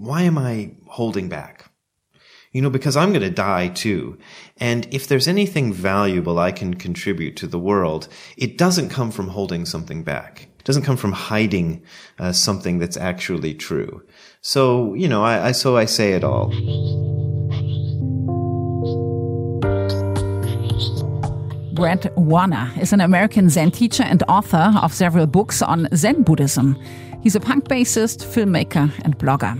why am I holding back? You know, because I'm going to die too. And if there's anything valuable I can contribute to the world, it doesn't come from holding something back. It doesn't come from hiding uh, something that's actually true. So, you know, I, I so I say it all. Brad Warner is an American Zen teacher and author of several books on Zen Buddhism. He's a punk bassist, filmmaker, and blogger.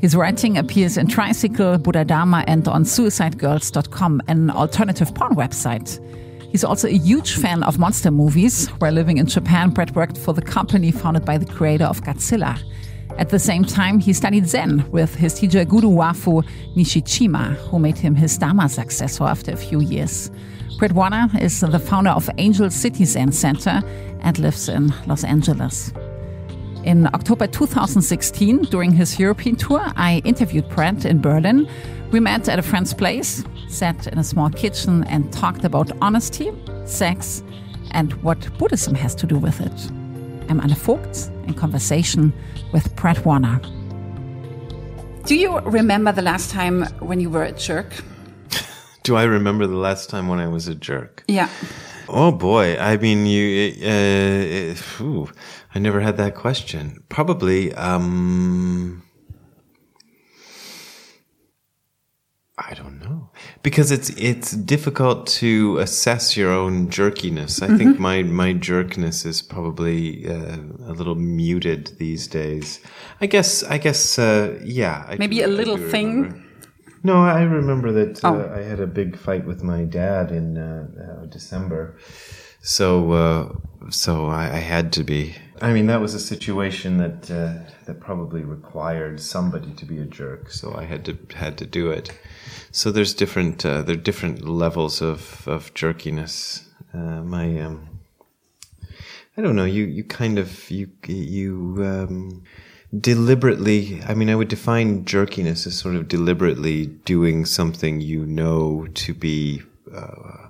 His writing appears in Tricycle, Buddha Dharma, and on suicidegirls.com, an alternative porn website. He's also a huge fan of monster movies. While living in Japan, Brett worked for the company founded by the creator of Godzilla. At the same time, he studied Zen with his teacher Gudo Wafu Nishijima, who made him his Dharma successor after a few years. Warner is the founder of Angel City Zen Center and lives in Los Angeles. In October 2016, during his European tour, I interviewed Brad in Berlin. We met at a friend's place, sat in a small kitchen, and talked about honesty, sex, and what Buddhism has to do with it. I'm Anne Vogt in conversation with Brad Warner. Do you remember the last time when you were a jerk? Do I remember the last time when I was a jerk? Yeah. Oh boy, I mean, you. Uh, uh, I never had that question. Probably. Um, I don't know because it's it's difficult to assess your own jerkiness. I mm-hmm. think my my jerkness is probably uh, a little muted these days. I guess I guess uh, yeah. I Maybe do, a little thing. Remember. No, I remember that uh, oh. I had a big fight with my dad in uh, uh, December, so uh, so I, I, had to be. I mean, that was a situation that uh, that probably required somebody to be a jerk, so I had to had to do it. So there's different uh, there are different levels of of jerkiness. my um, I don't know. You you kind of you you. Um, deliberately i mean i would define jerkiness as sort of deliberately doing something you know to be uh,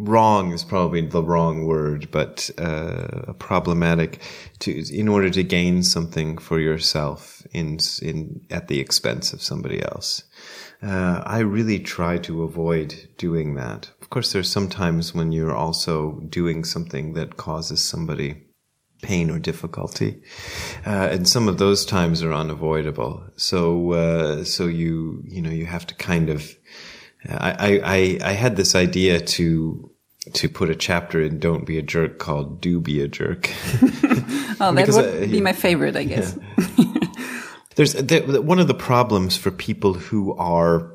wrong is probably the wrong word but uh, problematic to in order to gain something for yourself in in at the expense of somebody else. Uh, i really try to avoid doing that. Of course there's sometimes when you're also doing something that causes somebody pain or difficulty, uh, and some of those times are unavoidable. So, uh, so you you know you have to kind of. I, I I had this idea to to put a chapter in "Don't Be a Jerk" called "Do Be a Jerk." oh, that would I, be my favorite, I guess. Yeah. There's there, one of the problems for people who are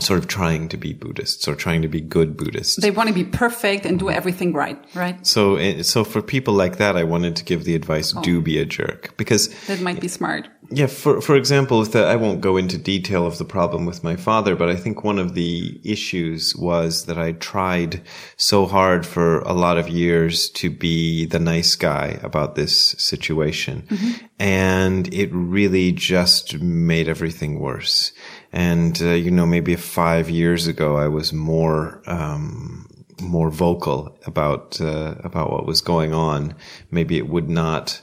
sort of trying to be Buddhists or trying to be good Buddhists. They want to be perfect and do everything right, right? So, eh, so for people like that, I wanted to give the advice: oh. do be a jerk, because that might be smart. Yeah, for for example, the, I won't go into detail of the problem with my father, but I think one of the issues was that I tried so hard for a lot of years to be the nice guy about this situation, mm-hmm. and it really just made everything worse. And, uh, you know, maybe five years ago, I was more, um, more vocal about, uh, about what was going on. Maybe it would not,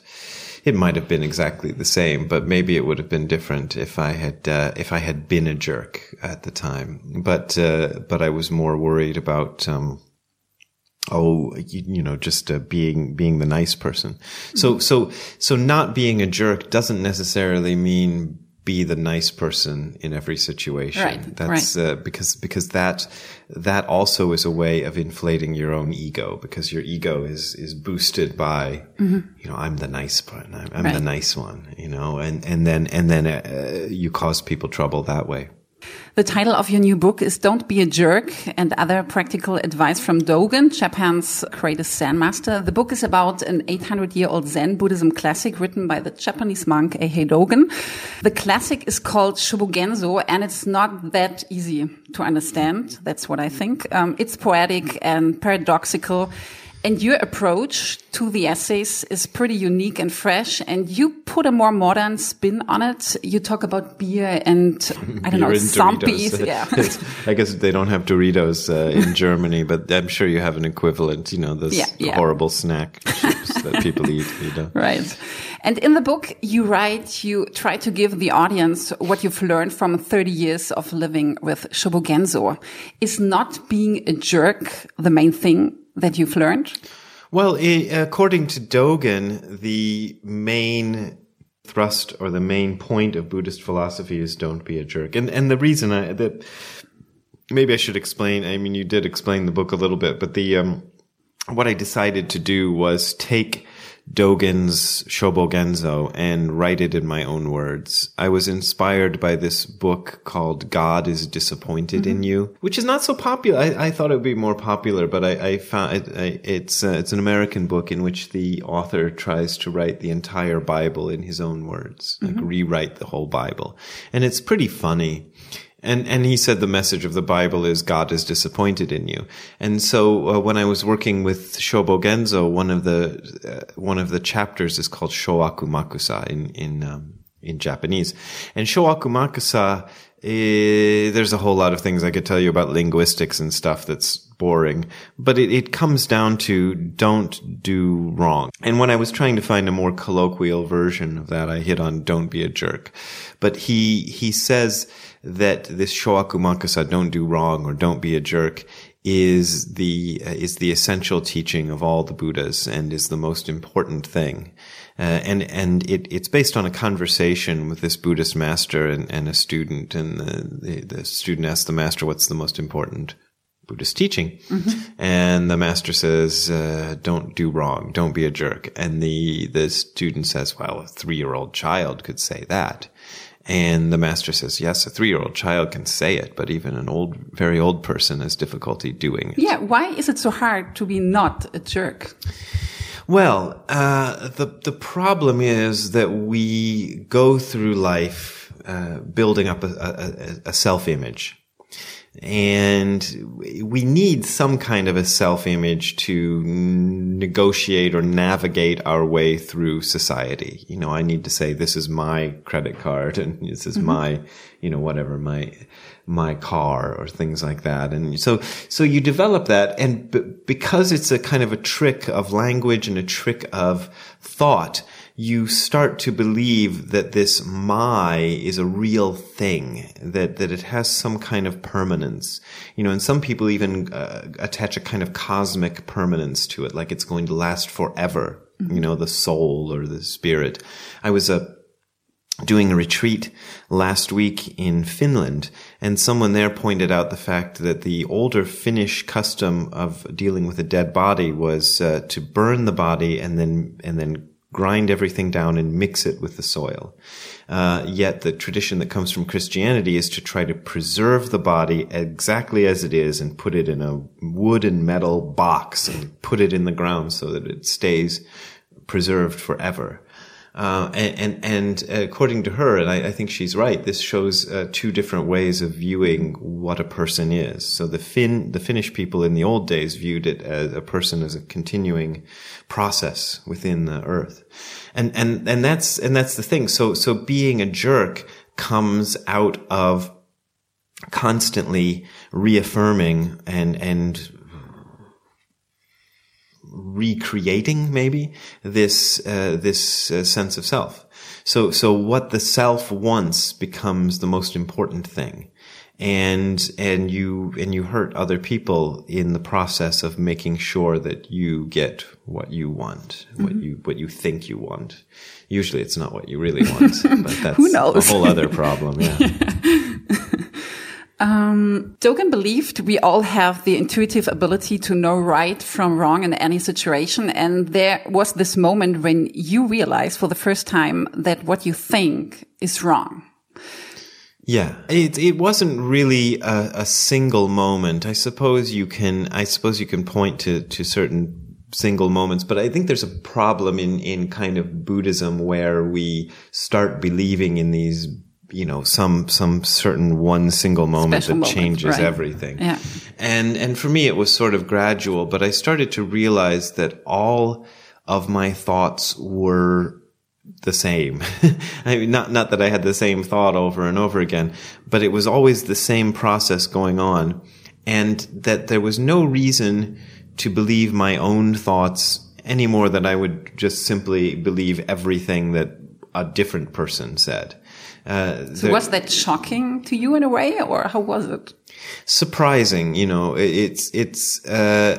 it might have been exactly the same, but maybe it would have been different if I had, uh, if I had been a jerk at the time. But, uh, but I was more worried about, um, oh you, you, know just uh, being being the nice person so so so not being a jerk doesn't necessarily mean be the nice person in every situation. Right. That's right. Uh, because because that that also is a way of inflating your own ego because your ego is is boosted by mm-hmm. you know I'm the nice one I'm, I'm right. the nice one you know and and then and then uh, you cause people trouble that way. The title of your new book is Don't Be a Jerk and Other Practical Advice from Dogen, Japan's greatest Zen master. The book is about an 800 year old Zen Buddhism classic written by the Japanese monk Eihei Dogen. The classic is called Shobogenzo and it's not that easy to understand. That's what I think. Um, it's poetic and paradoxical And your approach to the essays is pretty unique and fresh, and you put a more modern spin on it. You talk about beer and I don't know zombies. Yeah, I guess they don't have Doritos uh, in Germany, but I'm sure you have an equivalent. You know, this yeah, yeah. horrible snack chips that people eat. You know? Right. And in the book, you write, you try to give the audience what you've learned from 30 years of living with Shobogenzo. Is not being a jerk the main thing that you've learned? Well, according to Dogen, the main thrust or the main point of Buddhist philosophy is don't be a jerk. And and the reason I that maybe I should explain. I mean, you did explain the book a little bit, but the um, what I decided to do was take Dogen's Shobogenzo and write it in my own words. I was inspired by this book called God is Disappointed mm-hmm. in You, which is not so popular. I, I, thought it would be more popular, but I, I found it, I, it's, uh, it's an American book in which the author tries to write the entire Bible in his own words, mm-hmm. like rewrite the whole Bible. And it's pretty funny. And and he said the message of the Bible is God is disappointed in you. And so uh, when I was working with Shobogenzo, one of the uh, one of the chapters is called Shoakumakusa in in um, in Japanese, and Shoakumakusa. Uh, there's a whole lot of things I could tell you about linguistics and stuff that's boring, but it, it comes down to don't do wrong. And when I was trying to find a more colloquial version of that, I hit on don't be a jerk. But he, he says, that this shoaku makusa, don't do wrong or don't be a jerk, is the uh, is the essential teaching of all the Buddhas and is the most important thing. Uh, and and it, it's based on a conversation with this Buddhist master and, and a student, and the, the, the student asks the master, "What's the most important Buddhist teaching?" Mm-hmm. And the master says, uh, "Don't do wrong, don't be a jerk." And the the student says, "Well, a three year old child could say that." And the master says, yes, a three year old child can say it, but even an old, very old person has difficulty doing it. Yeah. Why is it so hard to be not a jerk? Well, uh, the, the problem is that we go through life, uh, building up a, a, a self image and we need some kind of a self image to negotiate or navigate our way through society. You know, I need to say, this is my credit card and this is mm-hmm. my, you know, whatever, my, my car or things like that. And so, so you develop that. And b- because it's a kind of a trick of language and a trick of thought, you start to believe that this my is a real thing, that, that it has some kind of permanence. You know, and some people even uh, attach a kind of cosmic permanence to it, like it's going to last forever. You know, the soul or the spirit. I was a, uh, doing a retreat last week in Finland and someone there pointed out the fact that the older Finnish custom of dealing with a dead body was uh, to burn the body and then and then grind everything down and mix it with the soil. Uh, yet the tradition that comes from Christianity is to try to preserve the body exactly as it is and put it in a wood and metal box and put it in the ground so that it stays preserved forever. Uh, and, and, and, according to her, and I, I think she's right, this shows uh, two different ways of viewing what a person is. So the Finn, the Finnish people in the old days viewed it as a person as a continuing process within the earth. And, and, and that's, and that's the thing. So, so being a jerk comes out of constantly reaffirming and, and recreating maybe this uh, this uh, sense of self. So so what the self wants becomes the most important thing. And and you and you hurt other people in the process of making sure that you get what you want, mm-hmm. what you what you think you want. Usually, it's not what you really want, but that's a whole other problem. yeah. Um, Dogen believed we all have the intuitive ability to know right from wrong in any situation. And there was this moment when you realized for the first time that what you think is wrong. Yeah, it it wasn't really a, a, single moment. I suppose you can I suppose you can point to to certain single moments, but I think there's a problem in in kind of Buddhism where we start believing in these you know some some certain one single moment Special that moment, changes right. everything Yeah. and and for me it was sort of gradual but i started to realize that all of my thoughts were the same i mean not not that i had the same thought over and over again but it was always the same process going on and that there was no reason to believe my own thoughts any more than i would just simply believe everything that a different person said uh, So was that shocking to you in a way, or how was it? surprising. You know, It- it's it's uh,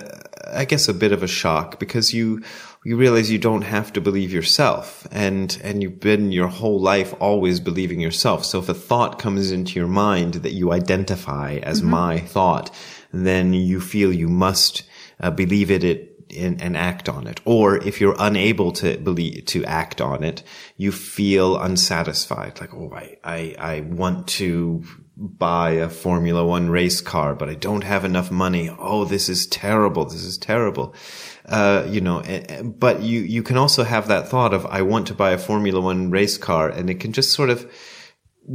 I guess a bit of a shock because you you realize you don't have to believe yourself, and and you've been your whole life always believing yourself. So if a thought comes into your mind that you identify as my thought, then you feel you must uh, believe it. it and, and act on it. Or if you're unable to believe, to act on it, you feel unsatisfied. Like, oh, I, I, I want to buy a Formula One race car, but I don't have enough money. Oh, this is terrible. This is terrible. Uh, you know, eh, eh, but you, you can also have that thought of, I want to buy a Formula One race car and it can just sort of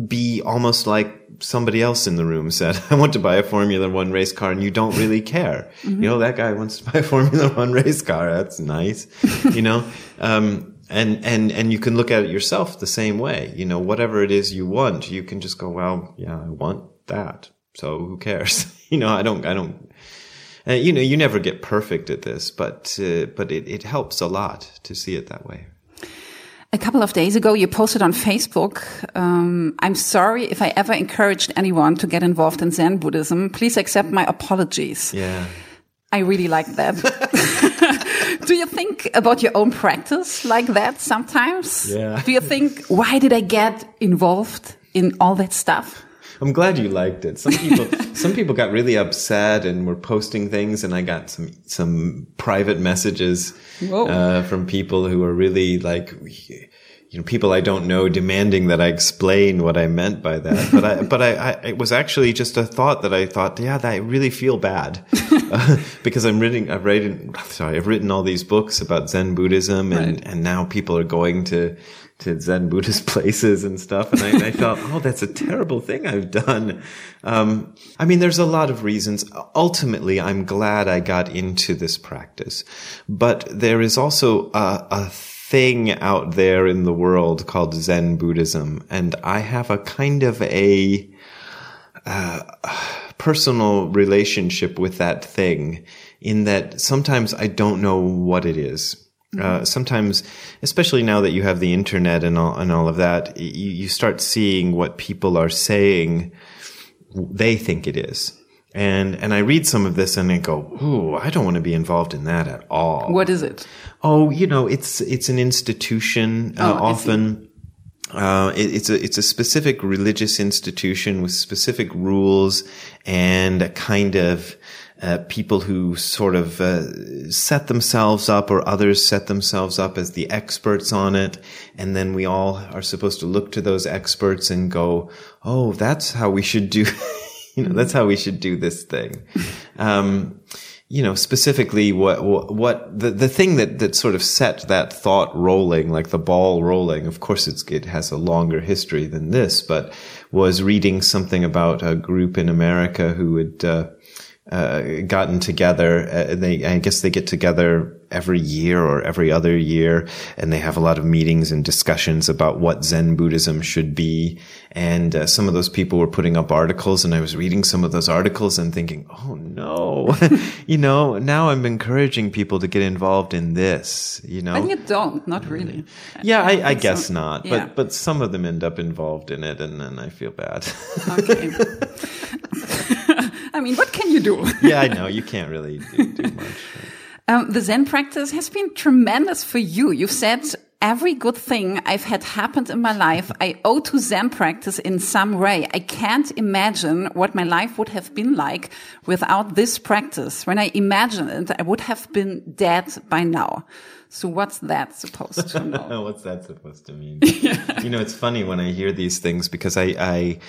be almost like somebody else in the room said, I want to buy a Formula One race car and you don't really care. You know, that guy wants to buy a Formula One race car. That's nice. you know, um, and, and, and you can look at it yourself the same way. You know, whatever it is you want, you can just go, well, yeah, I want that. So who cares? you know, I don't, I don't, uh, you know, you never get perfect at this, but, uh, but it, it helps a lot to see it that way. A couple of days ago, you posted on Facebook, um, I'm sorry if I ever encouraged anyone to get involved in Zen Buddhism. Please accept my apologies. Yeah. I really like that. Do you think about your own practice like that sometimes? Yeah. Do you think, why did I get involved in all that stuff? I'm glad you liked it. Some people, some people got really upset and were posting things, and I got some some private messages uh, from people who were really like, you know, people I don't know demanding that I explain what I meant by that. But I, but I, I it was actually just a thought that I thought, yeah, that I really feel bad uh, because I'm reading, I've written, sorry, I've written all these books about Zen Buddhism, and Right. and now people are going to to Zen Buddhist places and stuff. And I, I thought, oh, that's a terrible thing I've done. Um, I mean, there's a lot of reasons. Ultimately, I'm glad I got into this practice, but there is also a, a thing out there in the world called Zen Buddhism. And I have a kind of a, personal relationship with that thing in that sometimes I don't know what it is. Uh, sometimes, especially now that you have the internet and all, and all of that, you, you start seeing what people are saying they think it is. And, and I read some of this and I go, ooh, I don't want to be involved in that at all. What is it? Oh, you know, it's it's an institution uh, Oh, often. Uh, it, it's a it's a specific religious institution with specific rules and a kind of uh, people who sort of uh, set themselves up or others set themselves up as the experts on it, and then we all are supposed to look to those experts and go, "Oh, that's how we should do." you know, that's how we should do this thing. Um, you know, specifically what, what, what the, the thing that, that sort of set that thought rolling, like the ball rolling, of course it's, it has a longer history than this, but was reading something about a group in America who would, uh, uh, gotten together. Uh, they, I guess they get together every year or every other year, and they have a lot of meetings and discussions about what Zen Buddhism should be. And uh, some of those people were putting up articles, and I was reading some of those articles and thinking, "Oh no, you know, now I'm encouraging people to get involved in this." You know, But you don't, not really. yeah, I, I think guess so. not. Yeah. But but some of them end up involved in it, and then I feel bad. Okay. I mean, what can you do? yeah, I know you can't really do, do much. Um, the Zen practice has been tremendous for you. You've said every good thing I've had happened in my life, I owe to Zen practice in some way. I can't imagine what my life would have been like without this practice. When I imagine it, I would have been dead by now. So what's that supposed to know? What's that supposed to mean? You know, it's funny when I hear these things because I, I,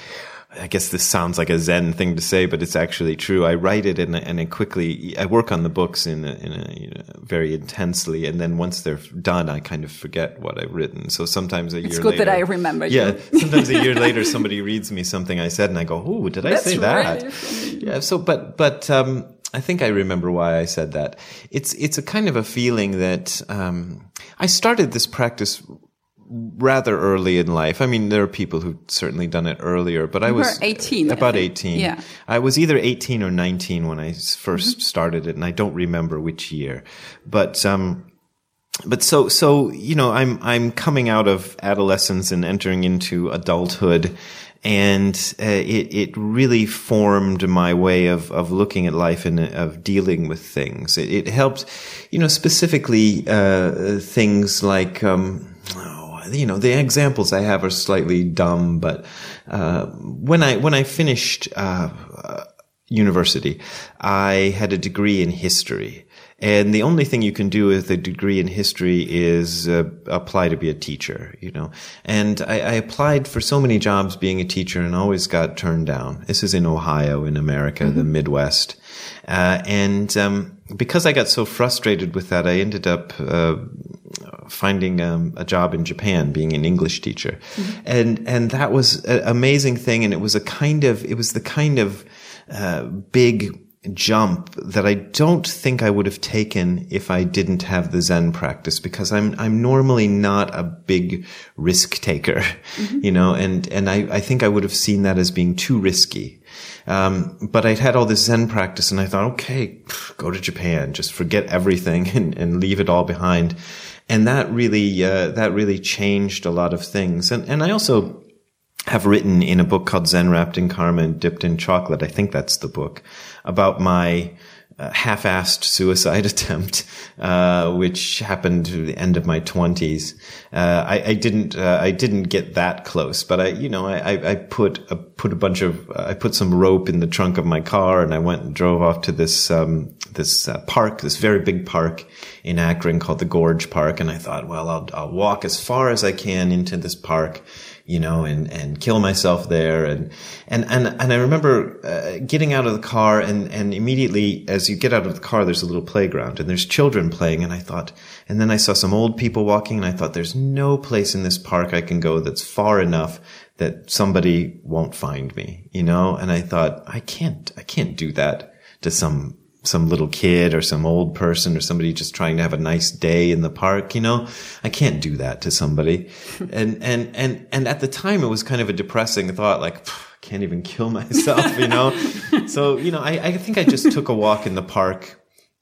I guess this sounds like a Zen thing to say, but it's actually true. I write it and, and I quickly, I work on the books in a, in a, you know, very intensely. And then once they're done, I kind of forget what I've written. So sometimes a it's year later. It's good that I remember Yeah. sometimes a year later, somebody reads me something I said and I go, Oh, did I That's say that? Really yeah. So, but, but, um, I think I remember why I said that. It's, it's a kind of a feeling that, um, I started this practice rather early in life. I mean, there are people who've certainly done it earlier, but I was 18. About 18. Yeah. I was either 18 or 19 when I 1st mm-hmm. started it, and I don't remember which year. But, um, but so, so, you know, I'm, I'm coming out of adolescence and entering into adulthood. And uh, it it really formed my way of of looking at life and of dealing with things. It, it helped, you know, specifically uh, things like um, you know, the examples I have are slightly dumb, but uh, when I when I finished uh, university, I had a degree in history. And the only thing you can do with a degree in history is uh, apply to be a teacher, you know. And I, I, applied for so many jobs being a teacher and always got turned down. This is in Ohio, in America, mm-hmm. the Midwest. Uh, and um, because I got so frustrated with that, I ended up uh, finding um, a job in Japan, being an English teacher, mm-hmm. and and that was an amazing thing. And it was a kind of it was the kind of uh, big jump that I don't think I would have taken if I didn't have the Zen practice because I'm I'm normally not a big risk taker, mm-hmm. you know, and and I, I think I would have seen that as being too risky. Um, but I'd had all this Zen practice and I thought, okay, go to Japan, just forget everything and, and leave it all behind. And that really, uh, that really changed a lot of things. And, and I also have written in a book called Zen Wrapped in Karma and Dipped in Chocolate. I think that's the book about my, half-assed suicide attempt, uh, which happened to the end of my twenties. Uh, I, I, didn't, uh, I didn't get that close, but I, you know, I, I put, a, put a bunch of, I put some rope in the trunk of my car and I went and drove off to this, um, this uh, park, this very big park in Akron called the Gorge Park. And I thought, well, I'll, I'll walk as far as I can into this park you know, and, and kill myself there. And, and, and, and I remember uh, getting out of the car and, and immediately as you get out of the car, there's a little playground and there's children playing. And I thought, and then I saw some old people walking and I thought, there's no place in this park I can go that's far enough that somebody won't find me, you know? And I thought, I can't, I can't do that to some some little kid or some old person or somebody just trying to have a nice day in the park, you know, I can't do that to somebody. and, and, and, and at the time it was kind of a depressing thought, like, I can't even kill myself, you know? so, you know, I, I think I just took a walk in the park,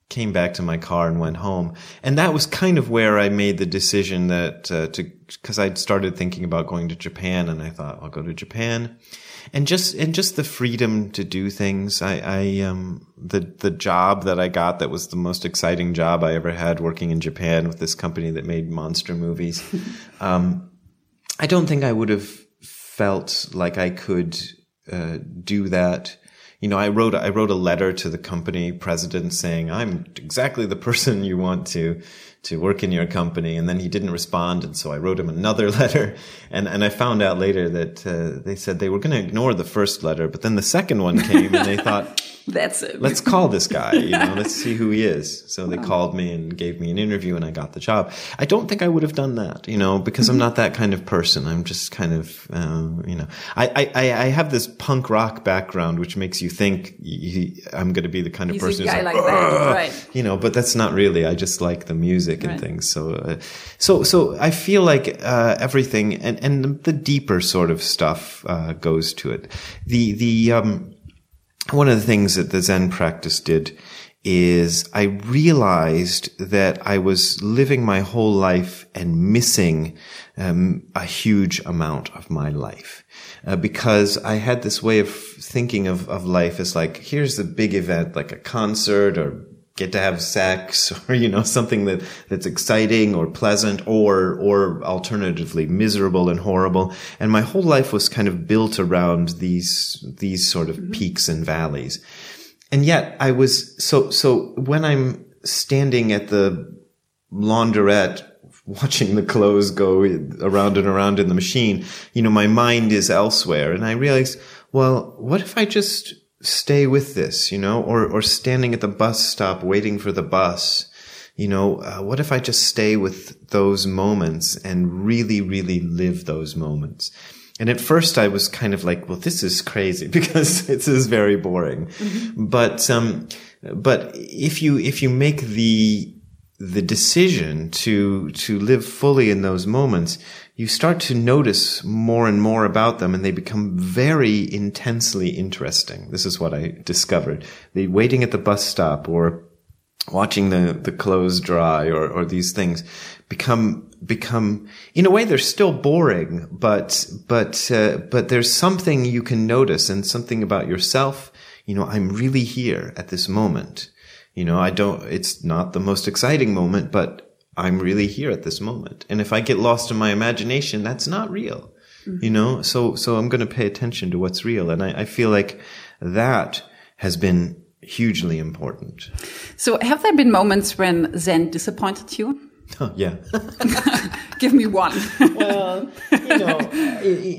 came back to my car and went home. And that was kind of where I made the decision that, uh, to, cause I'd started thinking about going to Japan and I thought, I'll go to Japan and just and just the freedom to do things. I, I um the the job that I got that was the most exciting job I ever had working in Japan with this company that made monster movies. um, I don't think I would have felt like I could uh, do that. You know, I wrote I wrote a letter to the company president saying I'm exactly the person you want to to work in your company. And then he didn't respond. And so I wrote him another letter. And, and I found out later that uh, they said they were going to ignore the first letter, but then the second one came and they thought, that's it. Let's call this guy, you know, let's see who he is. So they called me and gave me an interview and I got the job. I don't think I would have done that, you know, because mm-hmm. I'm not that kind of person. I'm just kind of, uh, you know, I, I, I have this punk rock background, which makes you think I'm going to be the kind of He's person who's like, like that. right. you know, but that's not really. I just like the music and right. things. So, uh, so, so I feel like, uh, everything and, and the deeper sort of stuff, uh, goes to it. The, the, um, one of the things that the Zen practice did is I realized that I was living my whole life and missing um, a huge amount of my life uh, because I had this way of thinking of, of life as like here's the big event like a concert or get to have sex or, you know, something that, that's exciting or pleasant or, or alternatively miserable and horrible. And my whole life was kind of built around these, these sort of mm-hmm. peaks and valleys. And yet I was, so, so when I'm standing at the laundrette watching the clothes go around and around in the machine, you know, my mind is elsewhere. And I realized, well, what if I just stay with this, you know, or, or standing at the bus stop waiting for the bus? You know, uh, what if I just stay with those moments and really, really live those moments? And at first I was kind of like, well, this is crazy because this is very boring. Mm-hmm. But, um, but if you, if you make the, the decision to, to live fully in those moments, you start to notice more and more about them and they become very intensely interesting. This is what I discovered. The waiting at the bus stop or watching the, the clothes dry or, or these things become, become, in a way, they're still boring, but, but, uh, but there's something you can notice and something about yourself. You know, I'm really here at this moment. You know, I don't, it's not the most exciting moment, but I'm really here at this moment. And if I get lost in my imagination, that's not real. Mm-hmm. You know, so, so I'm going to pay attention to what's real. And I, I feel like that has been hugely important. So have there been moments when Zen disappointed you? Oh, yeah. Give me one. well, you know,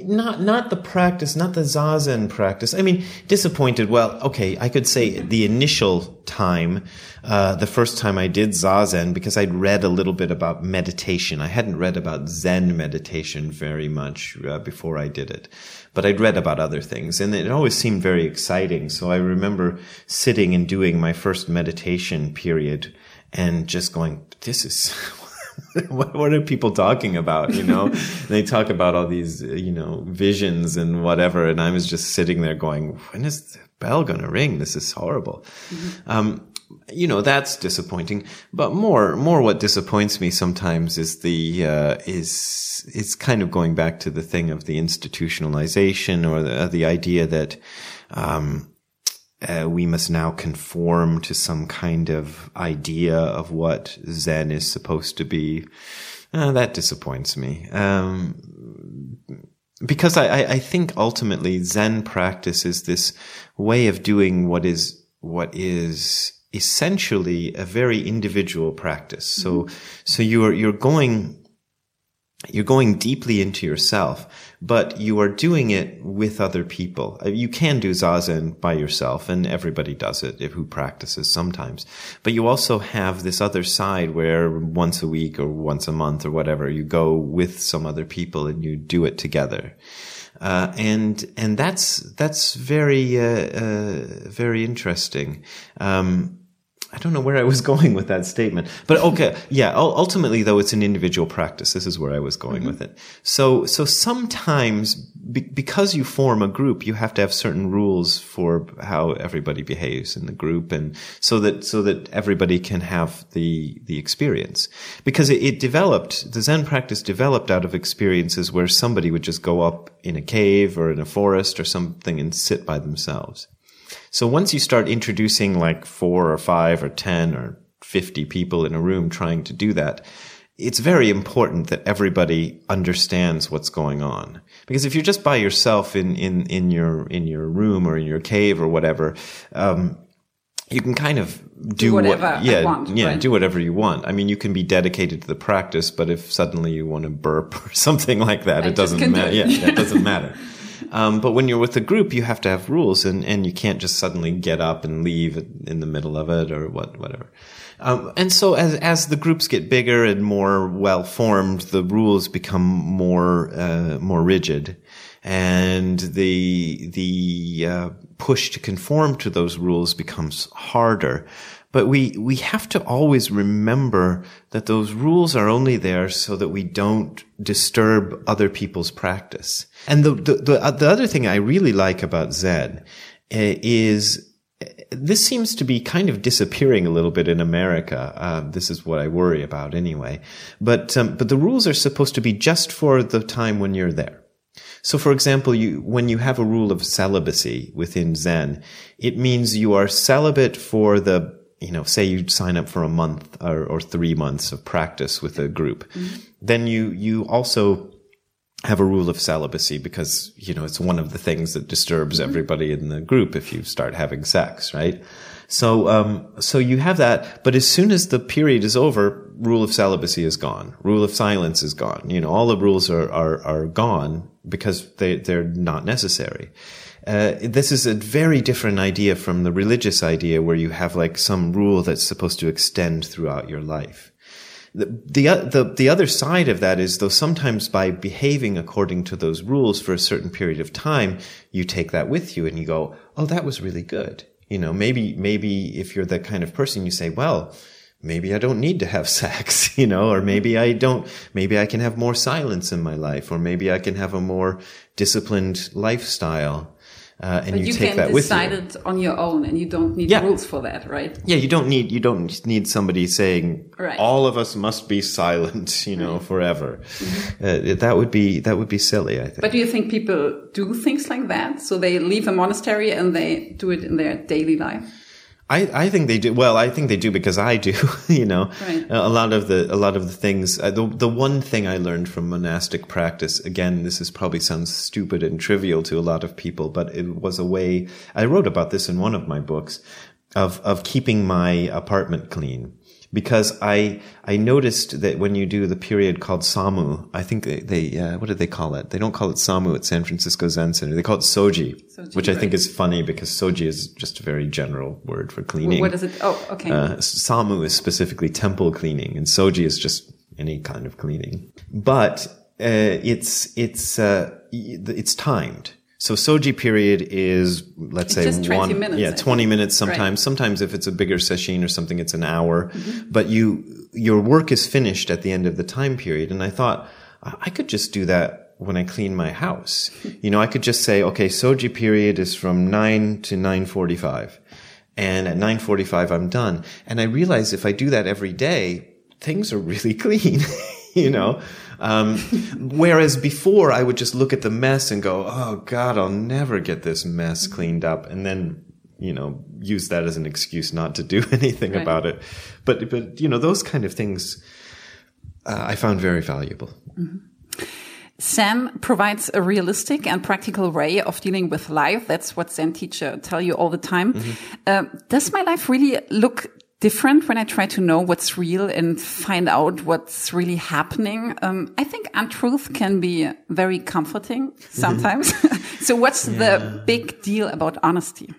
not not the practice, not the zazen practice. I mean, disappointed. Well, okay, I could say the initial time, uh, the first time I did zazen, because I'd read a little bit about meditation. I hadn't read about Zen meditation very much uh, before I did it, but I'd read about other things, and it always seemed very exciting. So I remember sitting and doing my first meditation period and just going, this is what, what are people talking about? You know, they talk about all these, you know, visions and whatever. And I was just sitting there going, when is the bell going to ring? This is horrible. Mm-hmm. Um, you know, that's disappointing. But more, more what disappoints me sometimes is the, uh, is, it's kind of going back to the thing of the institutionalization or the, the idea that, um, uh, we must now conform to some kind of idea of what Zen is supposed to be. Uh, that disappoints me. Um, because I, I think ultimately Zen practice is this way of doing what is, what is essentially a very individual practice. So, mm-hmm. so you're, you're going you're going deeply into yourself, but you are doing it with other people. Uh, you can do zazen by yourself, and everybody does it if who practices sometimes. But you also have this other side where once a week or once a month or whatever, you go with some other people and you do it together. Uh, and and that's that's very uh, uh, very interesting. Um, I don't know where I was going with that statement, but okay. Yeah. Ultimately, though, it's an individual practice. This is where I was going mm-hmm. with it. So, so sometimes be, because you form a group, you have to have certain rules for how everybody behaves in the group. And so that, so that everybody can have the, the experience because it, it developed, the Zen practice developed out of experiences where somebody would just go up in a cave or in a forest or something and sit by themselves. So once you start introducing like four or five or 10 or 50 people in a room trying to do that, it's very important that everybody understands what's going on. Because if you're just by yourself in, in, in your, in your room or in your cave or whatever, um, you can kind of do, do whatever what, yeah, want, yeah, right? do whatever you want. I mean, you can be dedicated to the practice, but if suddenly you want to burp or something like that, I it doesn't matter. Yeah, it doesn't matter. Um, but when you're with a group, you have to have rules, and, and you can't just suddenly get up and leave in the middle of it or what whatever. Um, and so as as the groups get bigger and more well formed, the rules become more uh, more rigid, and the the uh, push to conform to those rules becomes harder. But we, we have to always remember that those rules are only there so that we don't disturb other people's practice. And the, the, the, uh, the other thing I really like about Zen eh, is eh, this seems to be kind of disappearing a little bit in America. Uh, this is what I worry about anyway. But, um, but the rules are supposed to be just for the time when you're there. So, for example, you, when you have a rule of celibacy within Zen, it means you are celibate for the you know, say you sign up for a month or, or three months of practice with a group, mm-hmm. then you, you also have a rule of celibacy because, you know, it's one of the things that disturbs mm-hmm. everybody in the group if you start having sex, right? So, um, so you have that, but as soon as the period is over, rule of celibacy is gone. Rule of silence is gone. You know, all the rules are, are, are gone because they, they're not necessary. Uh, this is a very different idea from the religious idea where you have like some rule that's supposed to extend throughout your life. The, the, the, the other side of that is though sometimes by behaving according to those rules for a certain period of time, you take that with you and you go, Oh, that was really good. You know, maybe, maybe if you're that kind of person, you say, well, maybe I don't need to have sex, you know, or maybe I don't, maybe I can have more silence in my life, or maybe I can have a more disciplined lifestyle. Uh, and but you, you take that with you. decide it on your own, and you don't need yeah. rules for that, right? Yeah, you don't need you don't need somebody saying right. all of us must be silent, you know, right. forever. Mm-hmm. Uh, that would be that would be silly, I think. But do you think people do things like that? So they leave a monastery and they do it in their daily life? I, I think they do. Well, I think they do because I do. you know, right. a lot of the a lot of the things. Uh, the the one thing I learned from monastic practice. Again, this is probably sounds stupid and trivial to a lot of people, but it was a way. I wrote about this in one of my books of of keeping my apartment clean because I I noticed that when you do the period called Samu, I think they, they uh, what do they call it? They don't call it Samu at San Francisco Zen Center. They call it Soji, soji which I think is funny because Soji is just a very general word for cleaning. What is it? Oh, okay. Uh, Samu is specifically temple cleaning, and Soji is just any kind of cleaning. But uh, it's it's uh, it's timed. So soji period is let's it's say one minutes, yeah 20 minutes sometimes right. sometimes. If it's a bigger session or something it's an hour. Mm-hmm. but you your work is finished at the end of the time period. And I thought I could just do that when I clean my house. You know I could just say okay soji period is from 9 to 9:45 and at 9:45 I'm done. And I realize if I do that every day things are really clean you know um, whereas before I would just look at the mess and go, Oh God, I'll never get this mess cleaned up. And then, you know, use that as an excuse not to do anything right. about it. But, but, you know, those kind of things, uh, I found very valuable. Mm-hmm. Zen provides a realistic and practical way of dealing with life. That's what Zen teacher tell you all the time. Mm-hmm. Uh, does my life really look different when I try to know what's real and find out what's really happening. Um, I think untruth can be very comforting sometimes. so what's yeah. the big deal about honesty?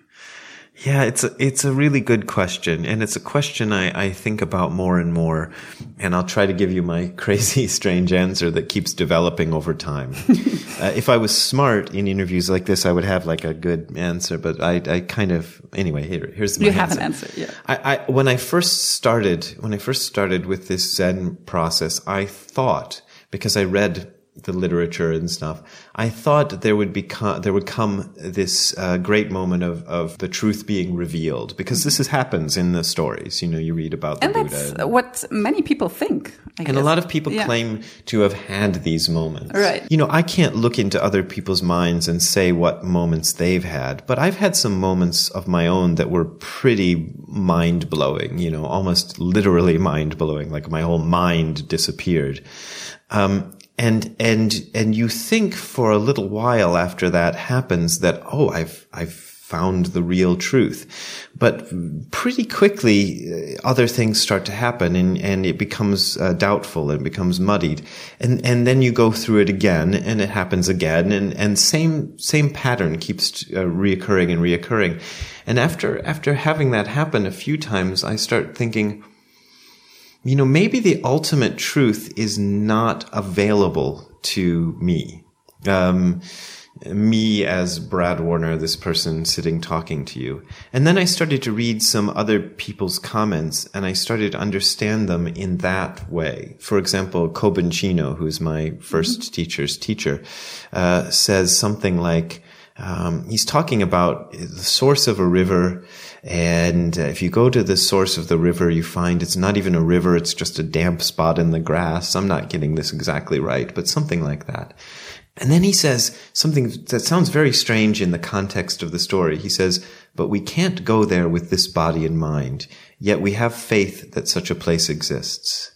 Yeah, it's a, it's a really good question. And it's a question I, I think about more and more. And I'll try to give you my crazy, strange answer that keeps developing over time. uh, if I was smart in interviews like this, I would have like a good answer, but I, I kind of, anyway, here, here's my You answer. have an answer, yeah. I, I, when I first started, when I first started with this Zen process, I thought, because I read the literature and stuff, I thought there would become there would come this uh, great moment of of the truth being revealed because this is, happens in the stories. You know, you read about the and Buddha. that's and, what many people think. I and guess. a lot of people yeah. claim to have had these moments. Right. You know, I can't look into other people's minds and say what moments they've had, but I've had some moments of my own that were pretty mind blowing. You know, almost literally mind blowing. Like my whole mind disappeared. Um, and and and you think for a little while after that happens that oh I've I've found the real truth. But pretty quickly uh, other things start to happen and and it becomes uh, doubtful and becomes muddied. And and then you go through it again and it happens again. And and same same pattern keeps uh, reoccurring and reoccurring. And after after having that happen a few times I start thinking you know, maybe the ultimate truth is not available to me. Um, me as Brad Warner, this person sitting talking to you. And then I started to read some other people's comments and I started to understand them in that way. For example, Kobun who's my 1st mm-hmm. teacher's teacher, uh, says something like, um, he's talking about the source of a river and uh, if you go to the source of the river, you find it's not even a river, it's just a damp spot in the grass. I'm not getting this exactly right, but something like that. And then he says something that sounds very strange in the context of the story. He says, but we can't go there with this body in mind, yet we have faith that such a place exists.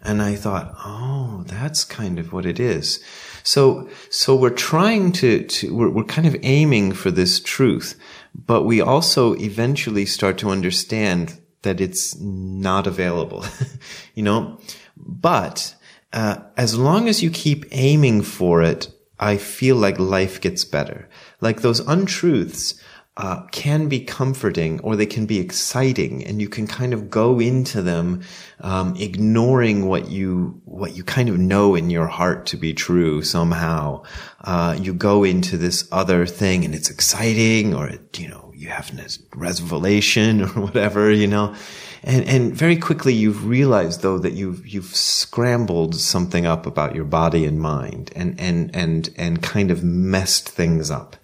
And I thought, oh, that's kind of what it is. So, so we're trying to, to we're, we're kind of aiming for this truth, but we also eventually start to understand that it's not available, you know, but, uh, as long as you keep aiming for it, I feel like life gets better. Like those untruths, uh, can be comforting or they can be exciting and you can kind of go into them um, ignoring what you what you kind of know in your heart to be true somehow. Uh, you go into this other thing and it's exciting or you know you have this revelation or whatever you know? And and very quickly you've realized though that you've you've scrambled something up about your body and mind and and and and kind of messed things up.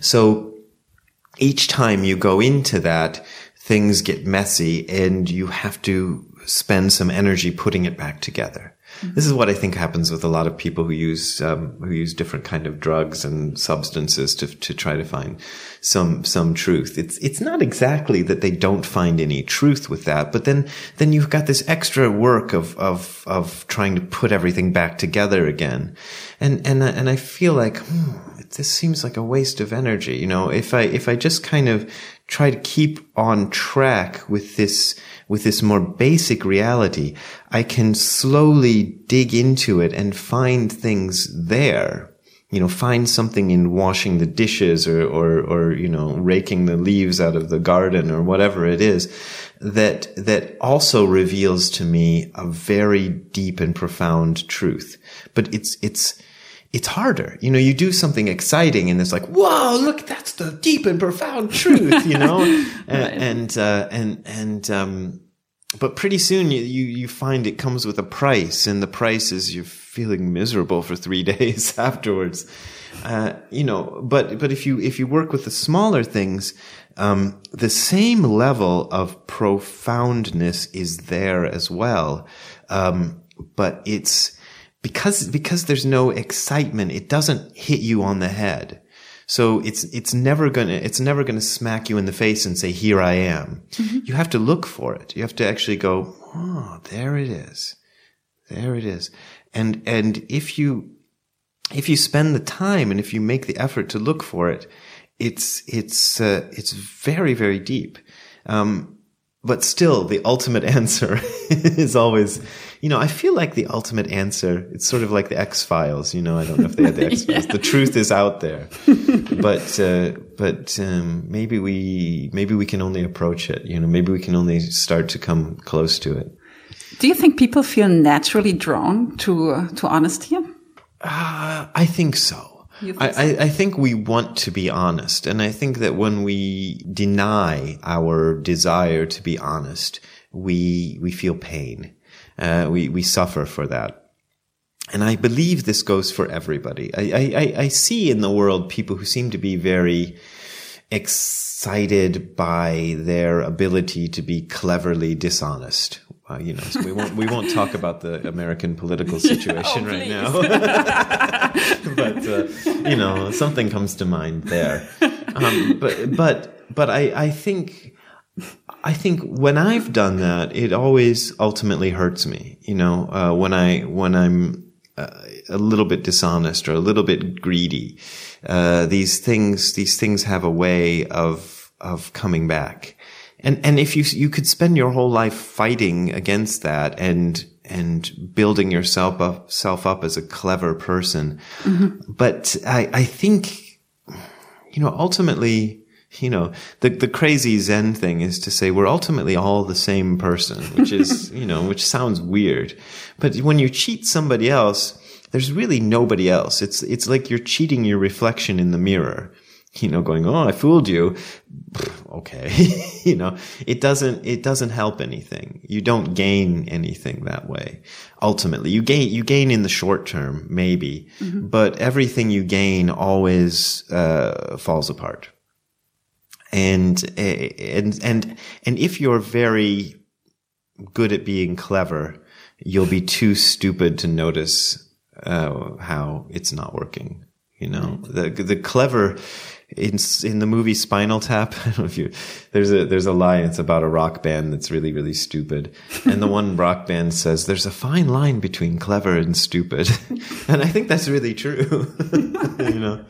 So each time you go into that, things get messy and you have to spend some energy putting it back together. Mm-hmm. This is what I think happens with a lot of people who use um, who use different kind of drugs and substances to to try to find some some truth. It's it's not exactly that they don't find any truth with that, but then then you've got this extra work of of of trying to put everything back together again, and and and I feel like hmm, this seems like a waste of energy. You know, if I if I just kind of try to keep on track with this with this more basic reality, I can slowly dig into it and find things there you know, find something in washing the dishes or, or, or, you know, raking the leaves out of the garden or whatever it is that, that also reveals to me a very deep and profound truth. But it's, it's, it's harder. You know, you do something exciting and it's like, whoa, look, that's the deep and profound truth, you know? right. And, uh, and, and, um, but pretty soon you, you, you find it comes with a price and the price is you're feeling miserable for three days afterwards. Uh, you know, but, but if you, if you work with the smaller things, um, the same level of profoundness is there as well. Um, but it's because, because there's no excitement, it doesn't hit you on the head. So it's, it's never gonna, it's never gonna smack you in the face and say, here I am. Mm-hmm. You have to look for it. You have to actually go, oh, there it is. There it is. And, and if you, if you spend the time and if you make the effort to look for it, it's, it's, uh, it's very, very deep. Um, but still the ultimate answer is always you know, I feel like the ultimate answer, it's sort of like the X Files, you know, I don't know if they had the X Files. yeah. The truth is out there. but, uh, but, um, maybe we, maybe we can only approach it, you know, maybe we can only start to come close to it. Do you think people feel naturally drawn to, uh, to honesty? Uh, I think so. Think I, so? I, I, think we want to be honest. And I think that when we deny our desire to be honest, we, we feel pain. Uh, we, we suffer for that. And I believe this goes for everybody. I, I, I see in the world people who seem to be very excited by their ability to be cleverly dishonest. Uh, you know, so we won't we won't talk about the American political situation oh, right now. but uh, you know, something comes to mind there. Um, but but but I I think I think when I've done that, it always ultimately hurts me. You know, uh, when I when I'm uh, a little bit dishonest or a little bit greedy, uh, these things these things have a way of of coming back. And and if you you could spend your whole life fighting against that and and building yourself up self up as a clever person, mm-hmm. but I I think you know ultimately you know, the, the crazy Zen thing is to say we're ultimately all the same person, which is, you know, which sounds weird. But when you cheat somebody else, there's really nobody else. It's, it's like you're cheating your reflection in the mirror, you know, going, Oh, I fooled you. okay. you know, it doesn't, it doesn't help anything. You don't gain anything that way. Ultimately, you gain, you gain in the short term, maybe, mm-hmm. but everything you gain always, uh, falls apart and and and and if you're very good at being clever, you'll be too stupid to notice uh, how it's not working. You know, the the clever in in the movie Spinal Tap. I don't know if you there's a there's a line. It's about a rock band that's really really stupid, and the one rock band says there's a fine line between clever and stupid, and I think that's really true. you know.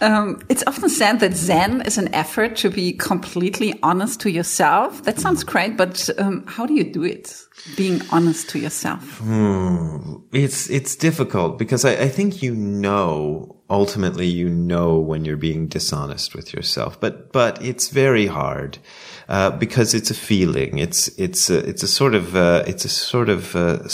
Um, it's often said that Zen is an effort to be completely honest to yourself. That sounds great, but um, how do you do it? Being honest to yourself. Hmm. It's it's difficult because I, I think you know ultimately you know when you're being dishonest with yourself, but but it's very hard uh, because it's a feeling. It's it's a, it's a sort of uh, it's a sort of uh,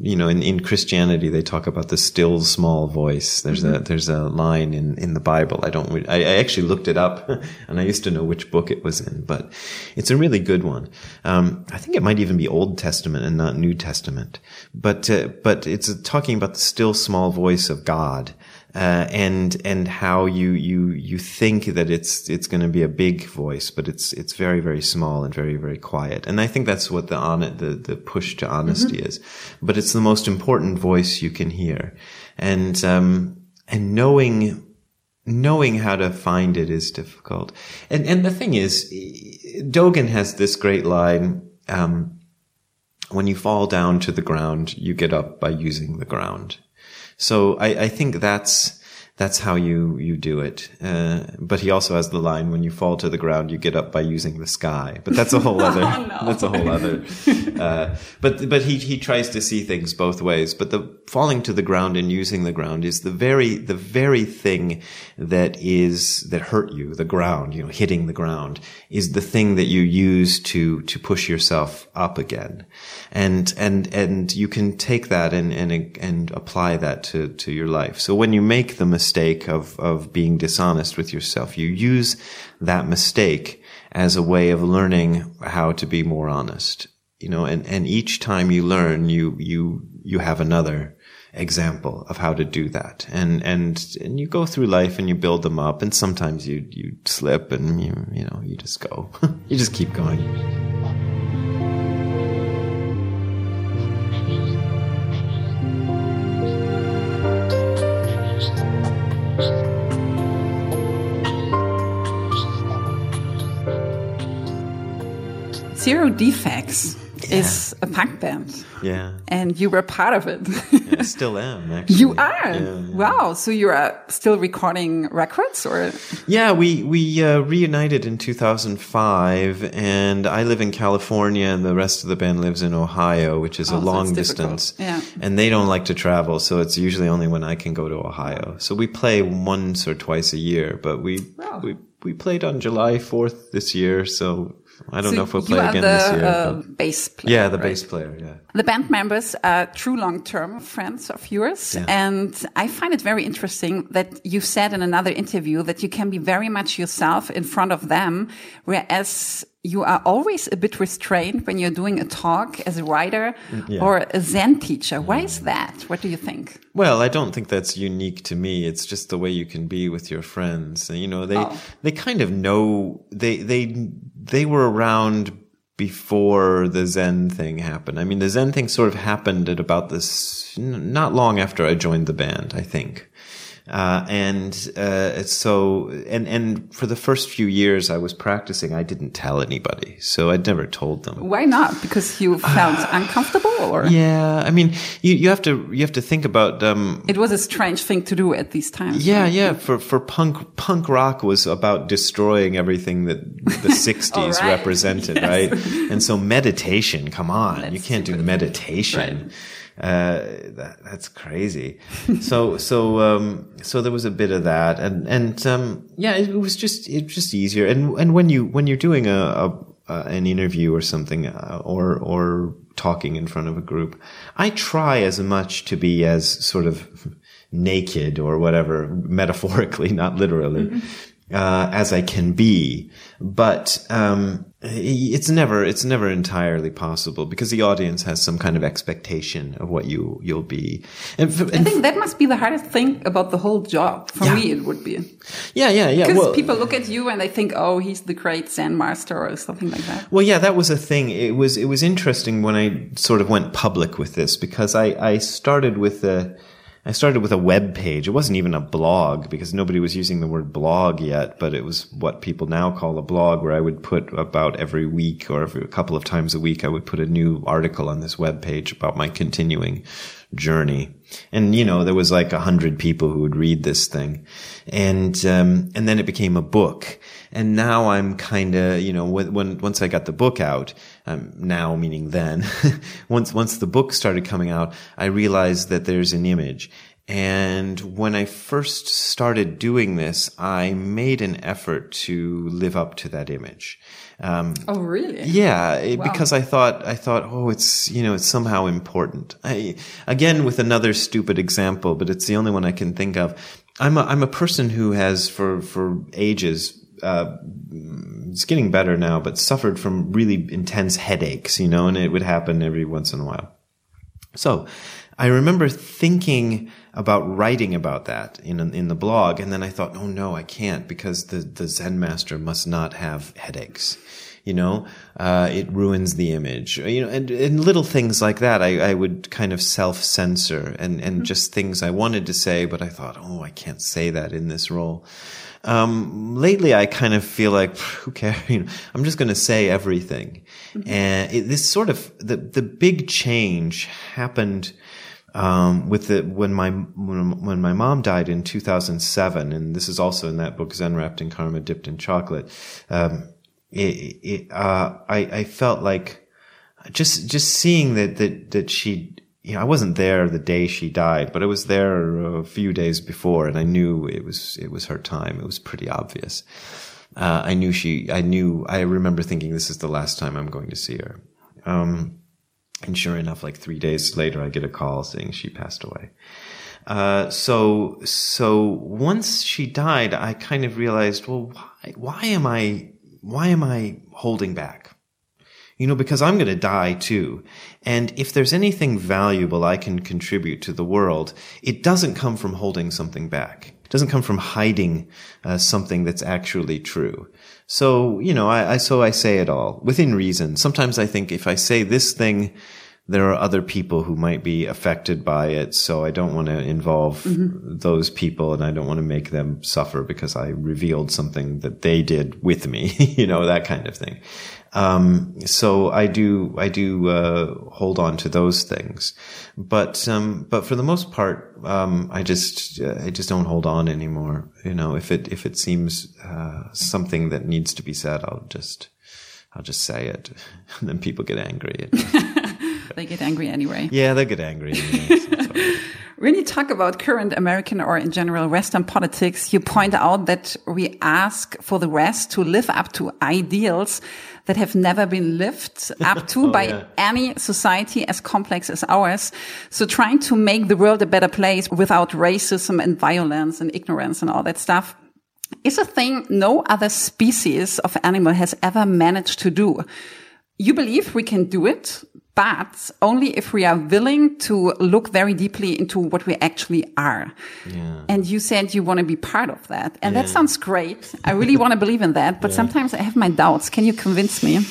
you know in, in Christianity they talk about the still small voice. There's mm-hmm. a there's a line in in the Bible. I don't I, I, actually looked it up and I used to know which book it was in, but it's a really good one. Um, I think it might even be Old Testament and not New Testament, but uh, but it's talking about the still small voice of God uh, and and how you you you think that it's it's going to be a big voice, but it's it's very very small and very very quiet. And I think that's what the on the the push to honesty mm-hmm. is. But it's the most important voice you can hear, and um, and knowing knowing how to find it is difficult. And and the thing is, Dogen has this great line. Um, when you fall down to the ground, you get up by using the ground. So I, I think that's that's how you you do it. Uh, but he also has the line: "When you fall to the ground, you get up by using the sky." But that's a whole other. oh, no. That's a whole other. Uh, but but he he tries to see things both ways. But the falling to the ground and using the ground is the very the very thing that is that hurt you. The ground, you know, hitting the ground is the thing that you use to to push yourself up again and and and you can take that and and and apply that to to your life. So when you make the mistake of of being dishonest with yourself, you use that mistake as a way of learning how to be more honest. You know, and and each time you learn, you you you have another example of how to do that. And, and, and you go through life and you build them up and sometimes you, you slip and you, you know, you just go, you just keep going. Zero Defex yeah. is a punk band. Yeah. And you were part of it. yeah, I still am, actually. You are? Yeah, wow. So you are still recording records or? Yeah, we, we uh, reunited in 2005 and I live in California and the rest of the band lives in Ohio, which is oh, a long distance. Yeah. And they don't like to travel. So it's usually only when I can go to Ohio. So we play once or twice a year, but we, wow. we, we played on July 4th this year. So I don't so know if we'll play again the, this year. Uh, bass player, yeah, the right? bass player. Yeah. The band members are true long-term friends of yours, yeah. and I find it very interesting that you said in another interview that you can be very much yourself in front of them, whereas you are always a bit restrained when you're doing a talk as a writer mm, yeah. or a Zen teacher. Why is that? What do you think? Well, I don't think that's unique to me. It's just the way you can be with your friends. You know, they oh. they kind of know they they they were around before the Zen thing happened. I mean, the Zen thing sort of happened at about this not long after I joined the band, I think. Uh, and uh, so, and and for the first few years I was practicing, I didn't tell anybody, so I'd never told them. Why not? Because you felt uncomfortable, or yeah, I mean, you you have to you have to think about. Um, it was a strange thing to do at these times. Yeah, right? yeah. For for punk punk rock was about destroying everything that the '60s right. represented, yes. right? And so meditation, come on, That's you can't do meditation. Right uh, that, that's crazy. so, so, um, so there was a bit of that, and and um, yeah, it, was just it was just easier. And and when you when you're doing a, a, a an interview or something, uh, or or talking in front of a group, I try as much to be as sort of naked or whatever, metaphorically, not literally. Mm-hmm uh, as I can be, but um, Uh, it's never it's never entirely possible because the audience has some kind of expectation of what you you'll be. And, and I think that must be the hardest thing about the whole job. For yeah. me, it would be. Yeah, yeah, yeah. Because well, people look at you and they think, "Oh, he's the great Zen master" or something like that. Well, yeah, that was a thing. It was it was interesting when I sort of went public with this because I I started with the I started with a web page. It wasn't even a blog because nobody was using the word blog yet, but it was what people now call a blog where I would put about every week or every, a couple of times a week, I would put a new article on this web page about my continuing journey. And, you know, there was like a hundred people who would read this thing. And, um, and then it became a book. And now I'm kind of, you know, when, when, once I got the book out, um, now meaning then, once, once the book started coming out, I realized that there's an image. And when I first started doing this, I made an effort to live up to that image. Um, oh, really? Yeah, it, wow. because I thought I thought, oh, it's you know, it's somehow important. I, again, with another stupid example, but it's the only one I can think of. I'm a, I'm a person who has for for ages. Uh, it's getting better now, but suffered from really intense headaches, you know, and it would happen every once in a while. So, I remember thinking about writing about that in in the blog, and then I thought, oh no, I can't because the the Zen master must not have headaches you know, uh, it ruins the image, you know, and, and little things like that. I, I would kind of self censor and, and mm-hmm. just things I wanted to say, but I thought, oh, I can't say that in this role. Um, lately I kind of feel like, who cares? You know, I'm just going to say everything. Mm-hmm. And it, this sort of, the, the big change happened, um, with the when my when, my mom died in 2007, and this is also in that book Zen wrapped in karma, dipped in chocolate. Um, it, it uh, I, I felt like just, just seeing that, that, that she, you know, I wasn't there the day she died, but I was there a few days before and I knew it was, it was her time. It was pretty obvious. Uh, I knew she, I knew, I remember thinking this is the last time I'm going to see her. Um, and sure enough, like three days later, I get a call saying she passed away. Uh, so, so once she died, I kind of realized, well, why, why am I why am I holding back? You know, because I'm going to die too. And if there's anything valuable I can contribute to the world, it doesn't come from holding something back. It doesn't come from hiding uh, something that's actually true. So, you know, I, I, so I say it all within reason. Sometimes I think if I say this thing, there are other people who might be affected by it. So I don't want to involve mm-hmm. those people and I don't want to make them suffer because I revealed something that they did with me, you know, that kind of thing. Um, so I do, I do, uh, hold on to those things. But, um, but for the most part, um, I just, uh, I just don't hold on anymore. You know, if it, if it seems, uh, something that needs to be said, I'll just, I'll just say it. And then people get angry. they get angry anyway. Yeah, they get angry. Anyway, when you talk about current American or in general Western politics, you point out that we ask for the West to live up to ideals that have never been lived up to oh, by yeah. any society as complex as ours. So trying to make the world a better place without racism and violence and ignorance and all that stuff is a thing no other species of animal has ever managed to do. You believe we can do it, but only if we are willing to look very deeply into what we actually are. Yeah. And you said you want to be part of that. And yeah. that sounds great. I really want to believe in that, but yeah. sometimes I have my doubts. Can you convince me?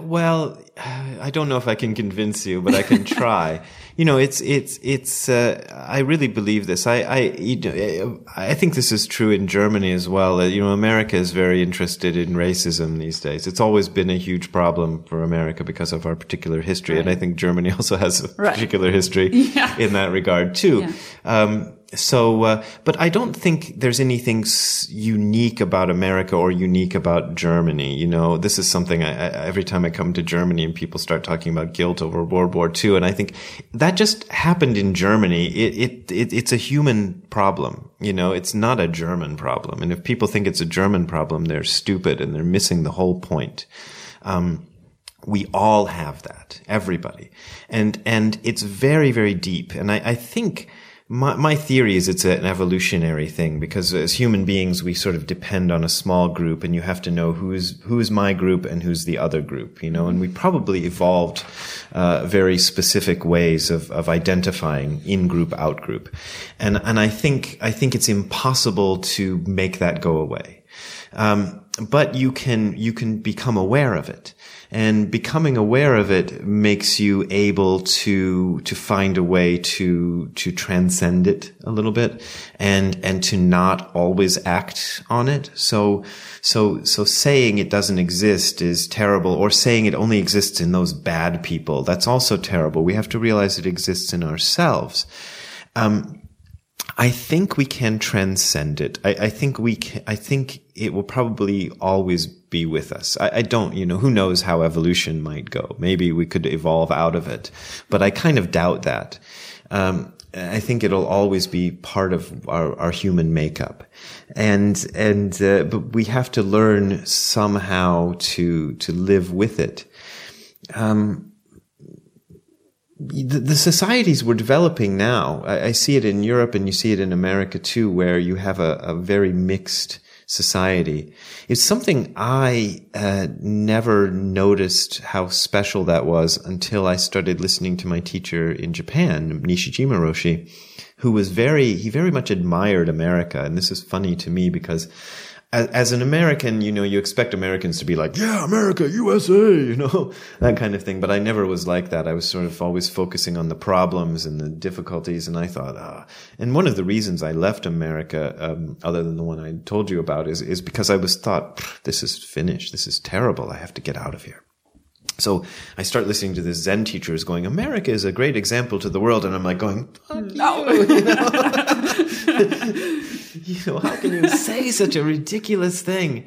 Well, I don't know if I can convince you, but I can try. you know, it's it's it's. Uh, I really believe this. I I you know, I think this is true in Germany as well. You know, America is very interested in racism these days. It's always been a huge problem for America because of our particular history, right. and I think Germany also has a right. particular history yeah. in that regard too. Yeah. Um, so, uh, but I don't think there's anything unique about America or unique about Germany. You know, this is something I, I, every time I come to Germany and people start talking about guilt over World War II, and I think that just happened in Germany. It, it, it, it's a human problem. You know, it's not a German problem. And if people think it's a German problem, they're stupid and they're missing the whole point. Um, we all have that, everybody, and and it's very very deep. And I, I think my, my theory is it's an evolutionary thing because as human beings, we sort of depend on a small group and you have to know who's, who's my group and who's the other group, you know, and we probably evolved, uh, very specific ways of, of identifying in group, out group. And, and I think, I think it's impossible to make that go away. Um, but you can, you can become aware of it. And becoming aware of it makes you able to, to find a way to, to transcend it a little bit and, and to not always act on it. So, so, so saying it doesn't exist is terrible or saying it only exists in those bad people. That's also terrible. We have to realize it exists in ourselves. Um, I think we can transcend it. I, I, think we can, I think it will probably always be with us. I, I, don't, you know, who knows how evolution might go. Maybe we could evolve out of it, but I kind of doubt that. Um, I think it'll always be part of our, our human makeup. And, and, uh, but we have to learn somehow to, to live with it. Um, the, the, societies we're developing now, I, I, see it in Europe and you see it in America too, where you have a, a very mixed society. It's something I uh, never noticed how special that was until I started listening to my teacher in Japan, Nishijima Roshi, who was very, he very much admired America. And this is funny to me because as, as, an American, you know, you expect Americans to be like, yeah, America, USA, you know, that kind of thing. But I never was like that. I was sort of always focusing on the problems and the difficulties. And I thought, ah, and one of the reasons I left America, um, other than the one I told you about is, is because I was thought, this is finished. This is terrible. I have to get out of here. So I start listening to this Zen teacher teachers going, America is a great example to the world. And I'm like going, no. You, you know? you know, how can you say such a ridiculous thing?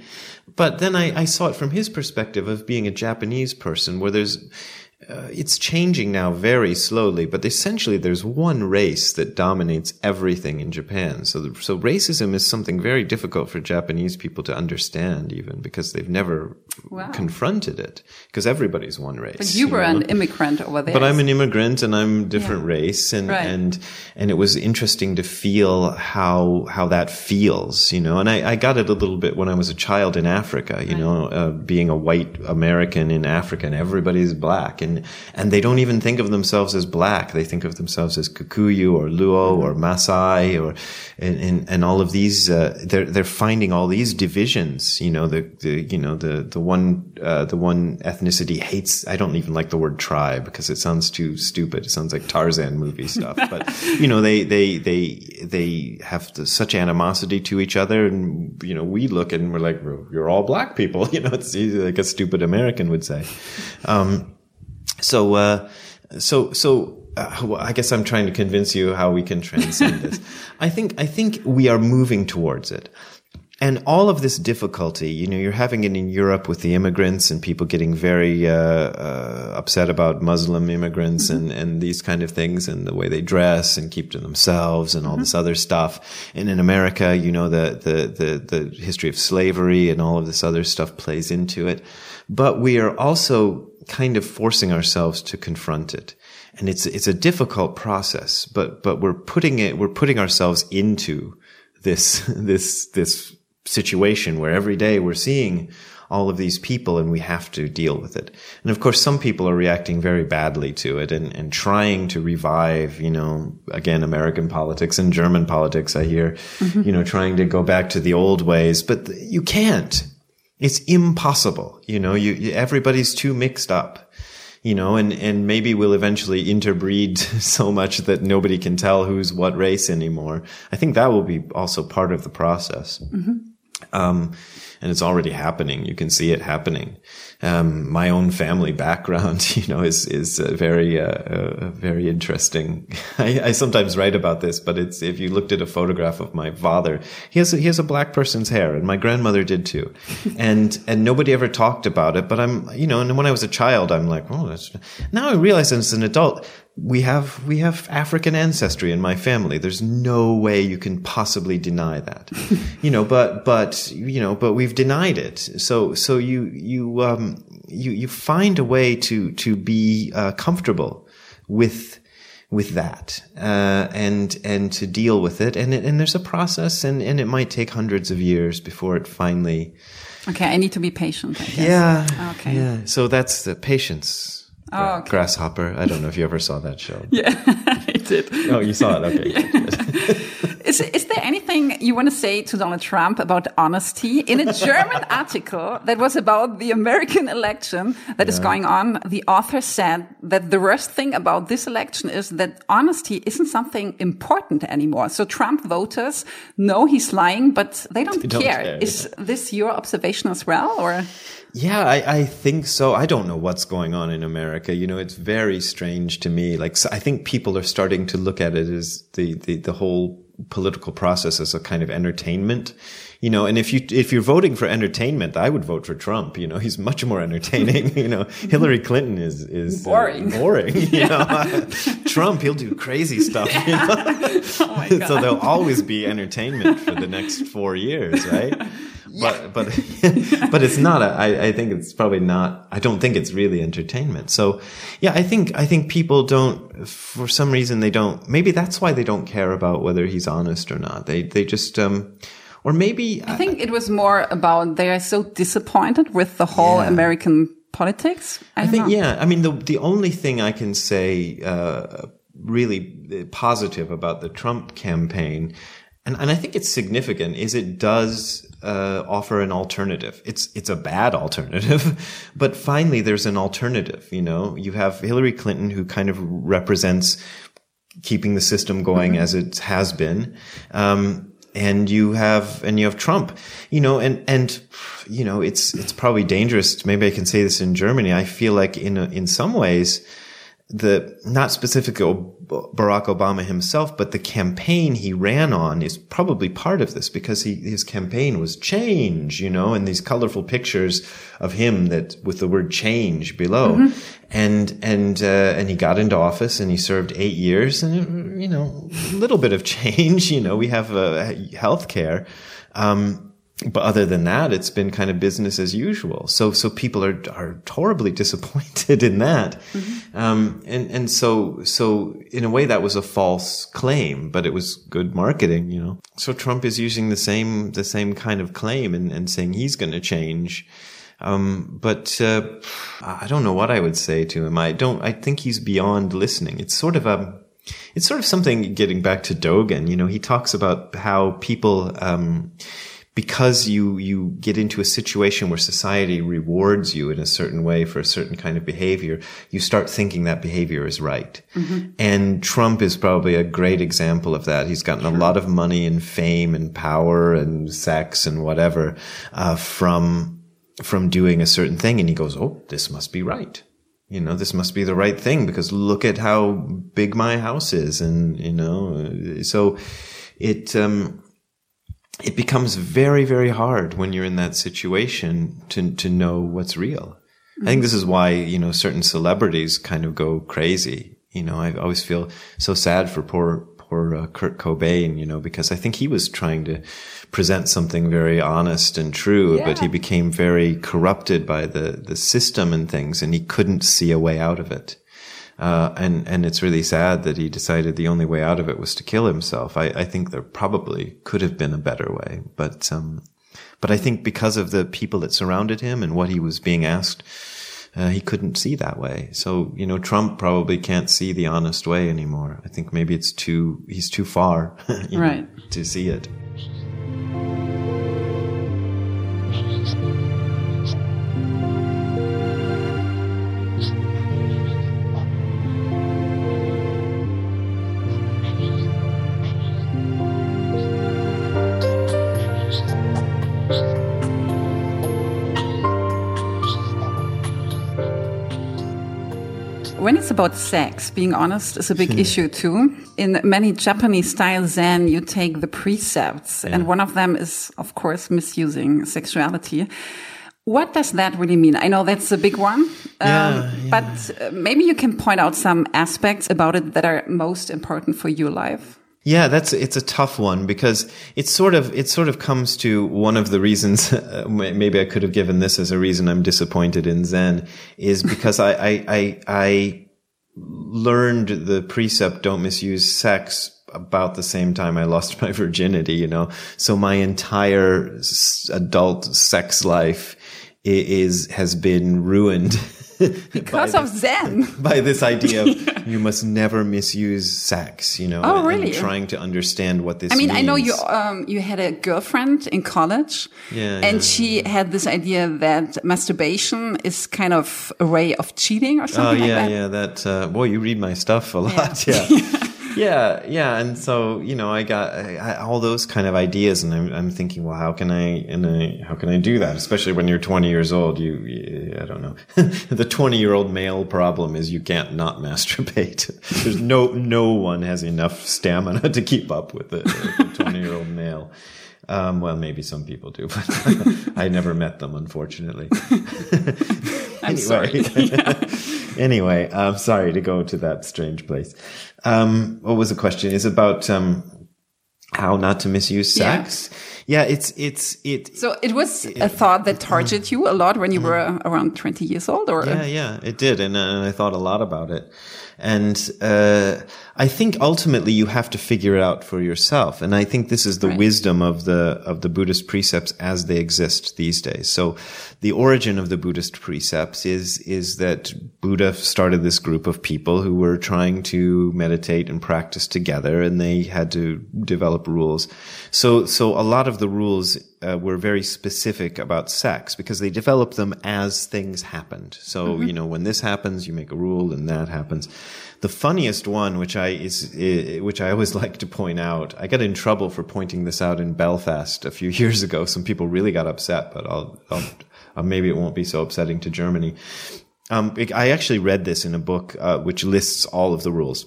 But then I, I saw it from his perspective of being a Japanese person where there's, uh, it's changing now very slowly, but essentially there's one race that dominates everything in Japan. So, so racism is something very difficult for Japanese people to understand, even because they've never wow. confronted it. Because everybody's one race. But you, you were know? an immigrant over there. But I'm an immigrant and I'm different yeah. race, and right. and and it was interesting to feel how how that feels, you know. And I, I got it a little bit when I was a child in Africa, you right. know, uh, being a white American in Africa, and everybody's black and and they don't even think of themselves as black. They think of themselves as Kikuyu or Luo or Maasai or and and, and all of these. Uh, they're they're finding all these divisions. You know the the you know the the one uh, the one ethnicity hates. I don't even like the word tribe because it sounds too stupid. It sounds like Tarzan movie stuff. But you know they they they they have the, such animosity to each other, and you know we look at and we're like you're all black people. You know it's like a stupid American would say. Um, so, uh, so, so, uh, well, I guess I'm trying to convince you how we can transcend this. I think, I think we are moving towards it. And all of this difficulty, you know, you're having it in Europe with the immigrants and people getting very uh, uh, upset about Muslim immigrants mm-hmm. and, and these kind of things and the way they dress and keep to themselves and all mm-hmm. this other stuff. And in America, you know, the, the, the, the history of slavery and all of this other stuff plays into it. But we are also kind of forcing ourselves to confront it. And it's, it's a difficult process, but, but we're putting it, we're putting ourselves into this, this, this situation where every day we're seeing all of these people and we have to deal with it. And of course, some people are reacting very badly to it and, and trying to revive, you know, again, American politics and German politics, I hear, mm-hmm. you know, trying to go back to the old ways, but you can't. It's impossible. You know, you, everybody's too mixed up, you know, and, and maybe we'll eventually interbreed so much that nobody can tell who's what race anymore. I think that will be also part of the process. Mm-hmm. Um, and it's already happening. You can see it happening. Um, my own family background, you know, is is uh, very uh, uh, very interesting. I, I, sometimes write about this, but it's if you looked at a photograph of my father, he has a, he has a black person's hair, and my grandmother did too, and and nobody ever talked about it. But I'm, you know, and when I was a child, I'm like, oh, that's. Now I realize as an adult, we have we have African ancestry in my family. There's no way you can possibly deny that, you know. But but you know, but we've denied it. So so you you um you you find a way to to be uh, comfortable with with that uh, and and to deal with it. And it, and there's a process, and and it might take hundreds of years before it finally. Okay, I need to be patient. Yeah. Okay. Yeah. So that's the patience Oh, okay. Grasshopper. I don't know if you ever saw that show. Yeah, I did. Oh, you saw it. Okay. Is, is there anything you want to say to Donald Trump about honesty? In a German article that was about the American election that yeah. is going on, the author said that the worst thing about this election is that honesty isn't something important anymore. So Trump voters know he's lying, but they don't, they don't care. care. Is this your observation as well, or? Yeah, I, I, think so. I don't know what's going on in America. You know, it's very strange to me. Like, I think people are starting to look at it as the, the, the whole political process as a kind of entertainment. You know, and if you, if you're voting for entertainment, I would vote for Trump. You know, he's much more entertaining. you know, Hillary Clinton is, is uh, boring. Uh, boring. You know, Trump, he'll do crazy stuff. Yeah. You know? oh so there'll always be entertainment for the next four years, right? But but but it's not. A, I, I think it's probably not. I don't think it's really entertainment. So yeah, I think I think people don't for some reason they don't. Maybe that's why they don't care about whether he's honest or not. They they just um, or maybe I think it was more about they are so disappointed with the whole yeah. American politics. I, I think know. yeah. I mean the the only thing I can say uh, really positive about the Trump campaign and, and I think it's significant is it does uh, offer an alternative. It's it's a bad alternative, but finally there's an alternative. You know, you have Hillary Clinton who kind of represents keeping the system going mm-hmm. as it has been. Um, and you have and you have Trump, you know, and and you know it's it's probably dangerous. Maybe I can say this in Germany. I feel like in a, in some ways, the not specifically Barack Obama himself, but the campaign he ran on is probably part of this because he, his campaign was change, you know, and these colorful pictures of him that with the word change below. Mm-hmm. And, and, uh, and he got into office and he served eight years and, you know, a little bit of change, you know, we have, uh, health care. Um, but other than that, it's been kind of business as usual. So, so people are, are horribly disappointed in that. Mm-hmm. Um, and, and so, so in a way that was a false claim, but it was good marketing, you know. So Trump is using the same, the same kind of claim and, and saying he's going to change. Um, but, uh, I don't know what I would say to him. I don't, I think he's beyond listening. It's sort of a, it's sort of something getting back to Dogen, you know, he talks about how people, um, because you you get into a situation where society rewards you in a certain way for a certain kind of behavior, you start thinking that behavior is right. Mm-hmm. And Trump is probably a great example of that. He's gotten sure. a lot of money and fame and power and sex and whatever uh, from from doing a certain thing, and he goes, "Oh, this must be right." you know, this must be the right thing because look at how big my house is. And, you know, so it, um, it becomes very, very hard when you're in that situation to, to know what's real. Mm-hmm. I think this is why, you know, certain celebrities kind of go crazy. You know, I always feel so sad for poor, poor uh, Kurt Cobain, you know, because I think he was trying to present something very honest and true, yeah. but he became very corrupted by the, the system and things and he couldn't see a way out of it. Uh, and and it's really sad that he decided the only way out of it was to kill himself. I, I think there probably could have been a better way, but um, but I think because of the people that surrounded him and what he was being asked, uh, he couldn't see that way. So you know, Trump probably can't see the honest way anymore. I think maybe it's too he's too far, right, know, to see it. About sex, being honest is a big issue too. In many Japanese style Zen, you take the precepts, yeah. and one of them is, of course, misusing sexuality. What does that really mean? I know that's a big one, um, yeah, yeah. but uh, maybe you can point out some aspects about it that are most important for your life. Yeah, that's it's a tough one because it's sort of it sort of comes to one of the reasons. Uh, maybe I could have given this as a reason I'm disappointed in Zen is because I I I, I learned the precept don't misuse sex about the same time I lost my virginity. You know, so my entire adult sex life is has been ruined because of Zen. by this idea of you must never misuse sex, you know. Oh, really? trying to understand what this. I mean, means. I know you. Um, you had a girlfriend in college, Yeah, and yeah, she had this idea that masturbation is kind of a way of cheating or something. Oh yeah, like that. yeah. That uh, boy, you read my stuff a lot. Yeah. Yeah, yeah, and so you know, I got I, I, all those kind of ideas, and I'm, I'm thinking, well, how can I, and I, how can I do that? Especially when you're 20 years old, you, you I don't know. the 20 year old male problem is you can't not masturbate. There's no no one has enough stamina to keep up with it. A 20 year old male. Um, well, maybe some people do, but I never met them, unfortunately. I'm sorry. anyway, I'm sorry to go to that strange place. Um, what was the question? Is about um, how not to misuse sex? Yeah, it's it's it. So it was a thought that tortured you a lot when you were around 20 years old, or Yeah, yeah, it did, and, uh, and I thought a lot about it. And uh, I think ultimately you have to figure it out for yourself. And I think this is the Right. wisdom of the of the Buddhist precepts as they exist these days. So the origin of the Buddhist precepts is is that Buddha started this group of people who were trying to meditate and practice together, and they had to develop rules. So so a lot of the rules uh, were very specific about sex because they developed them as things happened. So, you know, when this happens, you make a rule and that happens. The funniest one, which I is, i which I always like to point out, I got in trouble for pointing this out in Belfast a few years ago. Some people really got upset, but I'll, I'll uh, maybe it won't be so upsetting to Germany. Um, I actually read this in a book, uh, which lists all of the rules.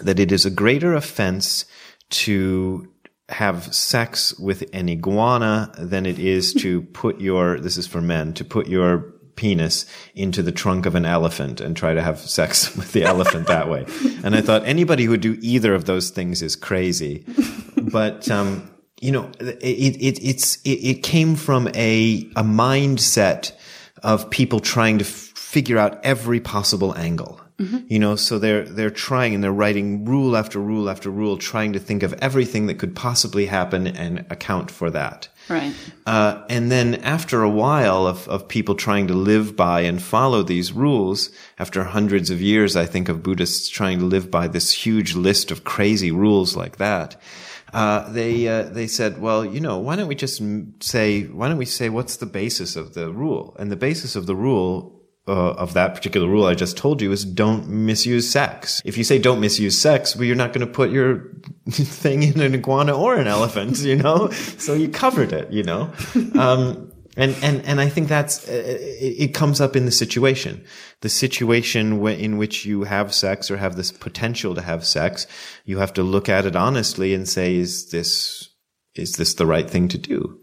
That it is a greater offense to have sex with an iguana than it is to put your, this is for men, to put your penis into the trunk of an elephant and try to have sex with the elephant that way. And I thought anybody who would do either of those things is crazy. But, um, you know, it, it, it's, it, it came from a, a mindset of people trying to f- figure out every possible angle. You know, so they're, they're trying and they're writing rule after rule after rule, trying to think of everything that could possibly happen and account for that. Right? Uh, and then after a while of, of people trying to live by and follow these rules, after hundreds of years, I think, of Buddhists trying to live by this huge list of crazy rules like that, uh, they uh, they said, well, you know, why don't we just say, why don't we say what's the basis of the rule? And the basis of the rule uh, of that particular rule I just told you is don't misuse sex. If you say don't misuse sex, well, you're not going to put your thing in an iguana or an elephant, you know? So you covered it, you know? Um, and, and, and I think that's, uh, it, comes up in the situation. The situation in which you have sex or have this potential to have sex, you have to look at it honestly and say, is this, is this the right thing to do?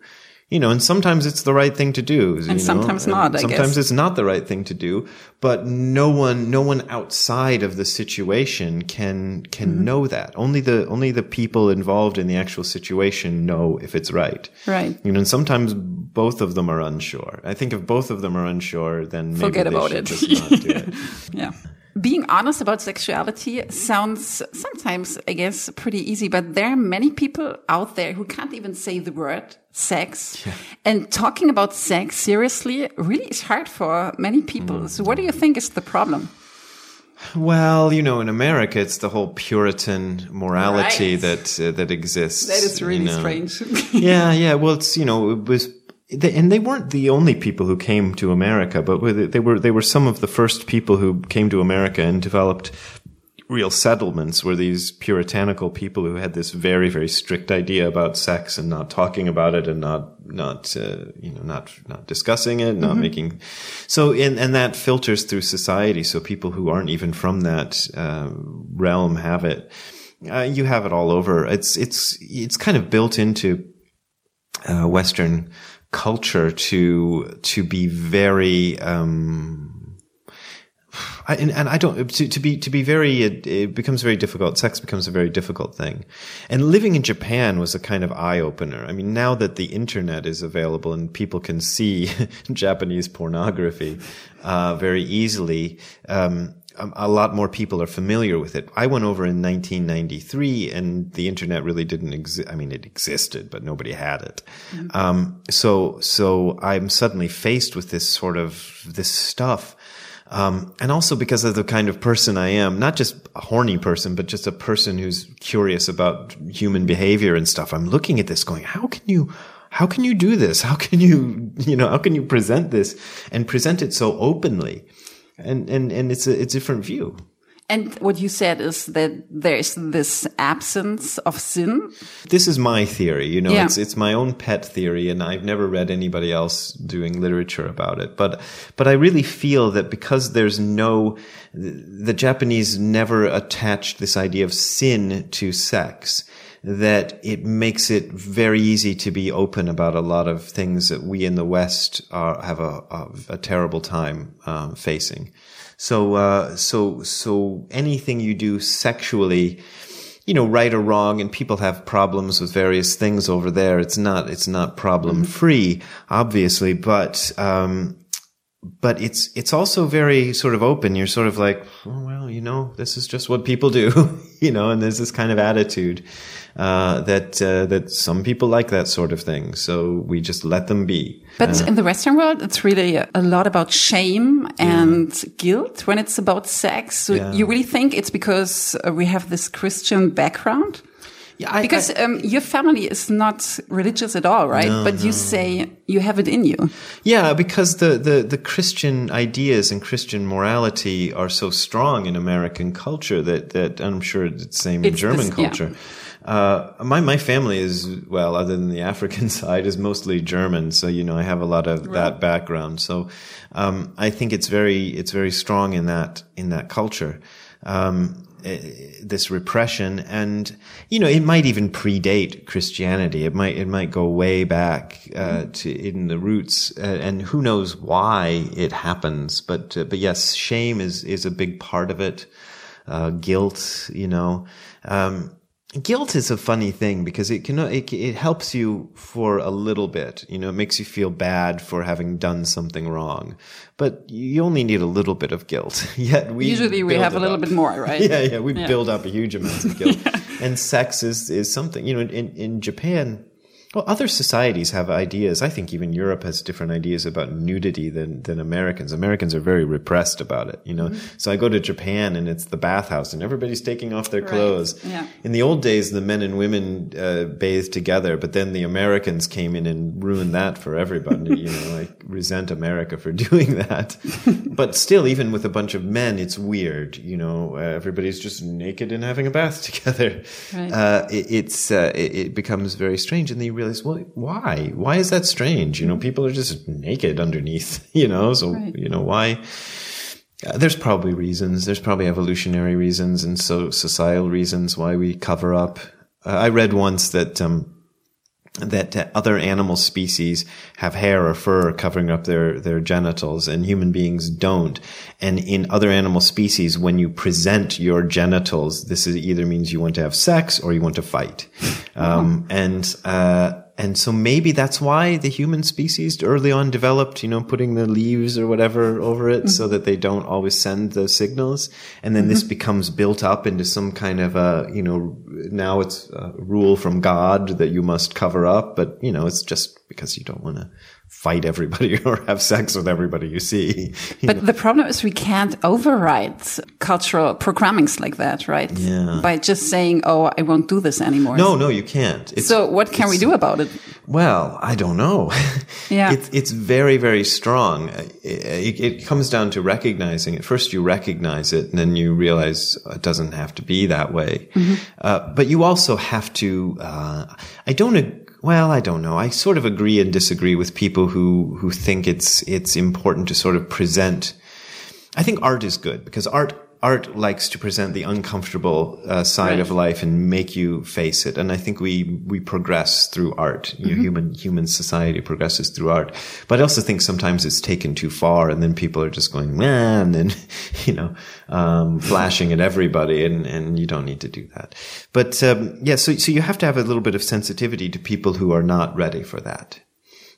You know, and sometimes it's the right thing to do. you know, sometimes and not, I sometimes guess. it's not the right thing to do. But no one, no one outside of the situation can can Mm-hmm. know that. Only the only the people involved in the actual situation know if it's right. Right. You know, and sometimes both of them are unsure. I think if both of them are unsure, then maybe Forget they about should it. just not do it. Yeah. Being honest about sexuality sounds sometimes, I guess, pretty easy, but there are many people out there who can't even say the word sex. And talking about sex seriously really is hard for many people. Mm. So what do you think is the problem? Well, you know, in America, it's the whole Puritan morality Right. that uh, that exists. That is you really know. strange. yeah, yeah. Well, it's you know, it was, they, and they weren't the only people who came to America, but they were they were some of the first people who came to America and developed real settlements. Were these puritanical people who had this very very strict idea about sex and not talking about it and not not uh, you know not not discussing it, not making so and and that filters through society. So people who aren't even from that uh, realm have it. Uh, you have it all over. It's it's it's kind of built into uh, Western culture to to be very um, I, and, and I don't to, to be to be very it, it becomes very difficult. Sex becomes a very difficult thing, and living in Japan was a kind of eye opener. I mean, now that the internet is available and people can see Japanese pornography uh, very easily. Um, a a lot more people are familiar with it. I went over in 1993 and the internet really didn't exist. I mean, it existed, but nobody had it. Um, so, so I'm suddenly faced with this sort of, this stuff. Um, and also because of the kind of person I am, not just a horny person, but just a person who's curious about human behavior and stuff. I'm looking at this going, how can you, how can you do this? How can you, you know, how can you present this and present it so openly? And, and, and it's a, it's a different view. And what you said is that there's this absence of sin. This is my theory, you know, yeah. it's, it's my own pet theory and I've never read anybody else doing literature about it. But, but I really feel that because there's no, the Japanese never attached this idea of sin to sex that it makes it very easy to be open about a lot of things that we in the West are, have a, a, a terrible time um, facing. So, uh, so, so anything you do sexually, you know, right or wrong, and people have problems with various things over there. It's not, it's not problem free, obviously, but, um, but it's it's also very sort of open. You're sort of like, oh, well, you know, this is just what people do, you know, and there's this kind of attitude uh, that uh, that some people like that sort of thing. So we just let them be. But uh, in the Western world, it's really a lot about shame and yeah. guilt when it's about sex. So yeah. you really think it's because we have this Christian background? Yeah, I, because I, um, your family is not religious at all, right? No, but no. you say you have it in you. Yeah, because the, the, the Christian ideas and Christian morality are so strong in American culture that, that I'm sure it's the same it's in German this, culture. Yeah. Uh, my my family is well, other than the African side, is mostly German. So you know, I have a lot of right. that background. So um, I think it's very it's very strong in that in that culture. Um, this repression. And you know it might even predate christianity. It might it might go way back uh, to in the roots uh, and who knows why it happens. But uh, but yes shame is is a big part of it. Uh, guilt you know. Um, guilt is a funny thing because it can it, it helps you for a little bit you know it makes you feel bad for having done something wrong but you only need a little bit of guilt yet we usually we have a little up. bit more right yeah yeah we yeah. build up a huge amount of guilt yeah. and sex is is something you know in in japan well, other societies have ideas. I think even Europe has different ideas about nudity than, than Americans. Americans are very repressed about it, you know? Mm-hmm. So I go to Japan and it's the bathhouse and everybody's taking off their clothes. Yeah. In the old days, the men and women uh, bathed together, but then the Americans came in and ruined that for everybody. you know, I resent America for doing that. but still, even with a bunch of men, it's weird. You know, uh, everybody's just naked and having a bath together. Right. Uh, it, it's, uh, it, it becomes very strange. And the realize, well, why? Why is that strange? You know, people are just naked underneath, you know, so, right. you know, why? Uh, there's probably reasons. There's probably evolutionary reasons and so societal reasons why we cover up. Uh, I read once that, um, that uh, other animal species have hair or fur covering up their, their genitals and human beings don't. And in other animal species, when you present your genitals, this is either means you want to have sex or you want to fight. Um, and, uh, and so maybe that's why the human species early on developed, you know, putting the leaves or whatever over it mm-hmm. so that they don't always send the signals. And then mm-hmm. this becomes built up into some kind of a, you know, now it's a rule from God that you must cover up, but you know, it's just because you don't want to fight everybody or have sex with everybody you see. You but know. the problem is we can't override cultural programmings like that, right? Yeah. By just saying, "Oh, I won't do this anymore." No, no, you can't. It's, so what can we do about it? Well, I don't know. Yeah. it's it's very very strong. It, it, comes down to recognizing it. First, you recognize it, and then you realize it doesn't have to be that way. Mm -hmm. uh, but you also have to. Uh, I don't well, I don't know. I sort of agree and disagree with people who, who think it's, it's important to sort of present. I think art is good because art art likes to present the uncomfortable uh, side right. of life and make you face it. And I think we we progress through art. You mm-hmm. human human society progresses through art. But I also think sometimes it's taken too far, and then people are just going man, and then you know um, flashing at everybody, and and you don't need to do that. But um, yeah, so so you have to have a little bit of sensitivity to people who are not ready for that.